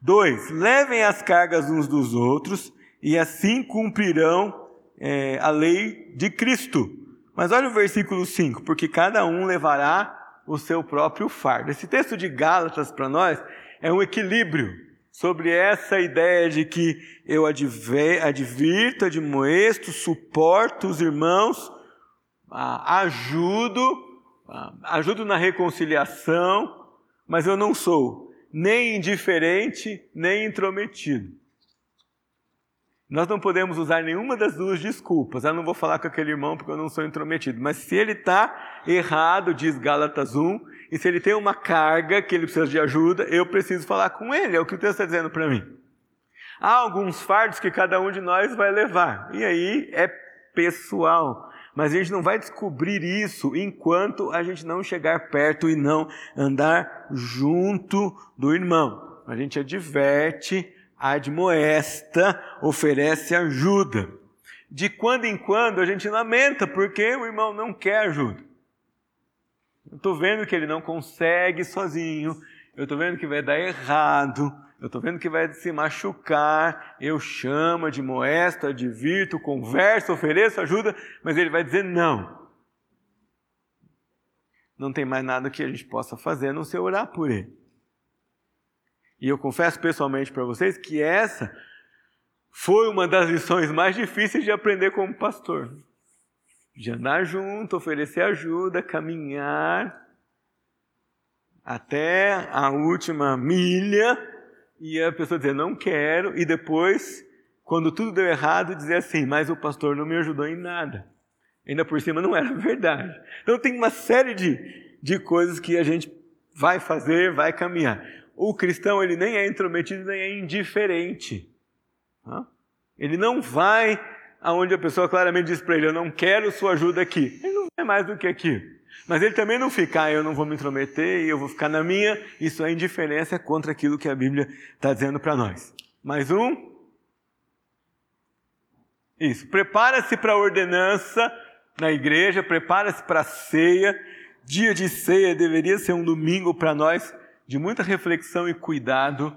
B: 2. Levem as cargas uns dos outros e assim cumprirão é, a lei de Cristo. Mas olha o versículo 5: porque cada um levará o seu próprio fardo. Esse texto de Gálatas para nós é um equilíbrio sobre essa ideia de que eu advirto, admoesto, suporto os irmãos, ajudo, ajudo na reconciliação, mas eu não sou nem indiferente, nem intrometido. Nós não podemos usar nenhuma das duas desculpas. Eu não vou falar com aquele irmão porque eu não sou intrometido. Mas se ele está errado, diz Gálatas 1, e se ele tem uma carga que ele precisa de ajuda, eu preciso falar com ele. É o que o texto está dizendo para mim. Há alguns fardos que cada um de nós vai levar. E aí é pessoal. Mas a gente não vai descobrir isso enquanto a gente não chegar perto e não andar junto do irmão. A gente adverte, admoesta, oferece ajuda. De quando em quando a gente lamenta porque o irmão não quer ajuda. Eu estou vendo que ele não consegue sozinho, eu estou vendo que vai dar errado, eu estou vendo que vai se machucar, eu chamo, admoesto, advirto, converso, ofereço ajuda, mas ele vai dizer não. Não tem mais nada que a gente possa fazer a não ser orar por ele. E eu confesso pessoalmente para vocês que essa foi uma das lições mais difíceis de aprender como pastor. De andar junto, oferecer ajuda, caminhar até a última milha e a pessoa dizer, não quero, e depois, quando tudo deu errado, dizer assim, mas o pastor não me ajudou em nada. Ainda por cima não era verdade. Então tem uma série de, de coisas que a gente vai fazer, vai caminhar. O cristão, ele nem é intrometido, nem é indiferente. Ele não vai aonde a pessoa claramente diz para ele, eu não quero sua ajuda aqui. Ele não é mais do que aqui. Mas ele também não fica, ah, eu não vou me intrometer e eu vou ficar na minha. Isso é indiferença contra aquilo que a Bíblia está dizendo para nós. Mais um. Isso. Prepara-se para a ordenança na igreja, prepara-se para a ceia. Dia de ceia deveria ser um domingo para nós de muita reflexão e cuidado,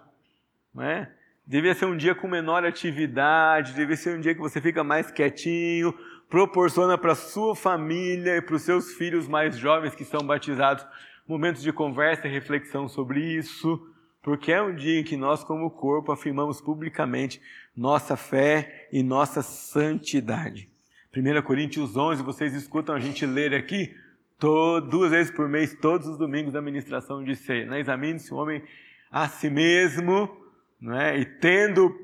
B: não é? Devia ser um dia com menor atividade, devia ser um dia que você fica mais quietinho, proporciona para sua família e para os seus filhos mais jovens que são batizados momentos de conversa e reflexão sobre isso, porque é um dia em que nós, como corpo, afirmamos publicamente nossa fé e nossa santidade. 1 Coríntios 11, vocês escutam a gente ler aqui todo, duas vezes por mês, todos os domingos da ministração de ceia. Né? Examine-se o homem a si mesmo, não é? e tendo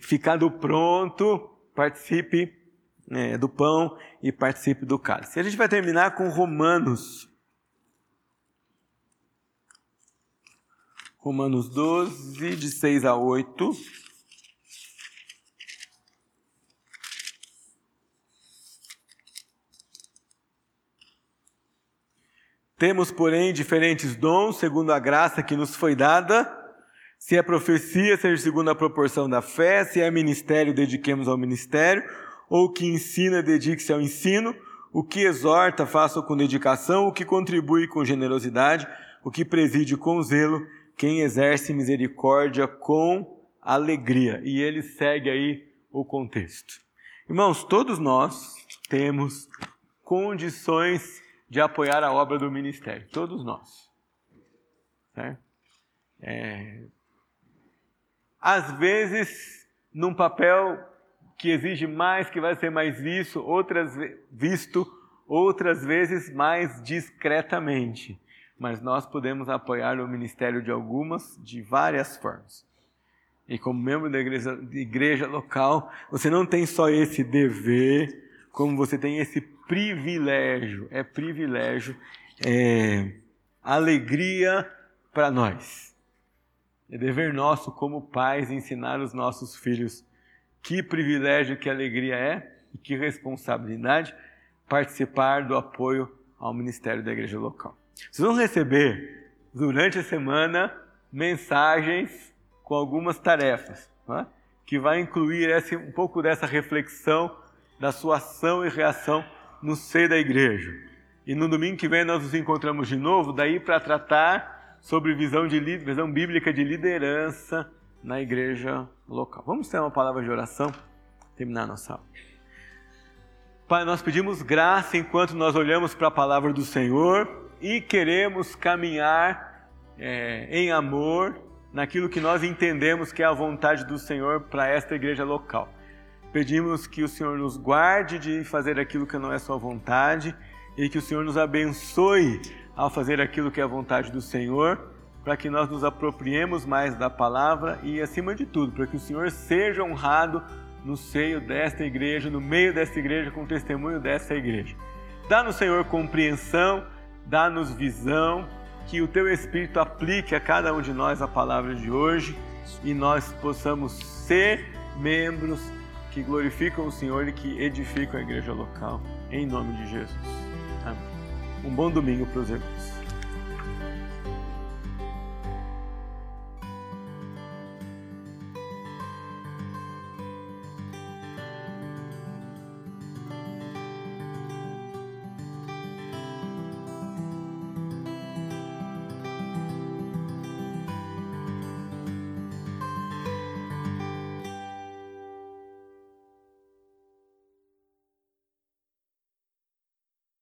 B: ficado pronto, participe é, do pão e participe do cálice. A gente vai terminar com Romanos. Romanos 12, de 6 a 8. Temos, porém, diferentes dons, segundo a graça que nos foi dada. Se é profecia, seja segundo a proporção da fé. Se é ministério, dediquemos ao ministério ou que ensina, dedique-se ao ensino, o que exorta, faça com dedicação, o que contribui com generosidade, o que preside com zelo, quem exerce misericórdia com alegria. E ele segue aí o contexto. Irmãos, todos nós temos condições de apoiar a obra do ministério, todos nós. Certo? É... Às vezes, num papel que exige mais, que vai ser mais visto, outras visto outras vezes mais discretamente. Mas nós podemos apoiar o ministério de algumas, de várias formas. E como membro da igreja, igreja local, você não tem só esse dever, como você tem esse privilégio. É privilégio, é alegria para nós. É dever nosso como pais ensinar os nossos filhos que privilégio, que alegria é e que responsabilidade participar do apoio ao ministério da igreja local. Vocês vão receber durante a semana mensagens com algumas tarefas, é? que vai incluir esse, um pouco dessa reflexão da sua ação e reação no seio da igreja. E no domingo que vem nós nos encontramos de novo, daí para tratar sobre visão, de, visão bíblica de liderança na igreja local. Vamos ter uma palavra de oração, terminar a nossa aula. Pai, nós pedimos graça enquanto nós olhamos para a palavra do Senhor e queremos caminhar é, em amor naquilo que nós entendemos que é a vontade do Senhor para esta igreja local. Pedimos que o Senhor nos guarde de fazer aquilo que não é sua vontade e que o Senhor nos abençoe ao fazer aquilo que é a vontade do Senhor para que nós nos apropriemos mais da palavra e, acima de tudo, para que o Senhor seja honrado no seio desta igreja, no meio desta igreja, com o testemunho desta igreja. Dá-nos, Senhor, compreensão, dá-nos visão, que o Teu Espírito aplique a cada um de nós a palavra de hoje e nós possamos ser membros que glorificam o Senhor e que edificam a igreja local. em nome de Jesus. Amém. Um bom domingo para os irmãos.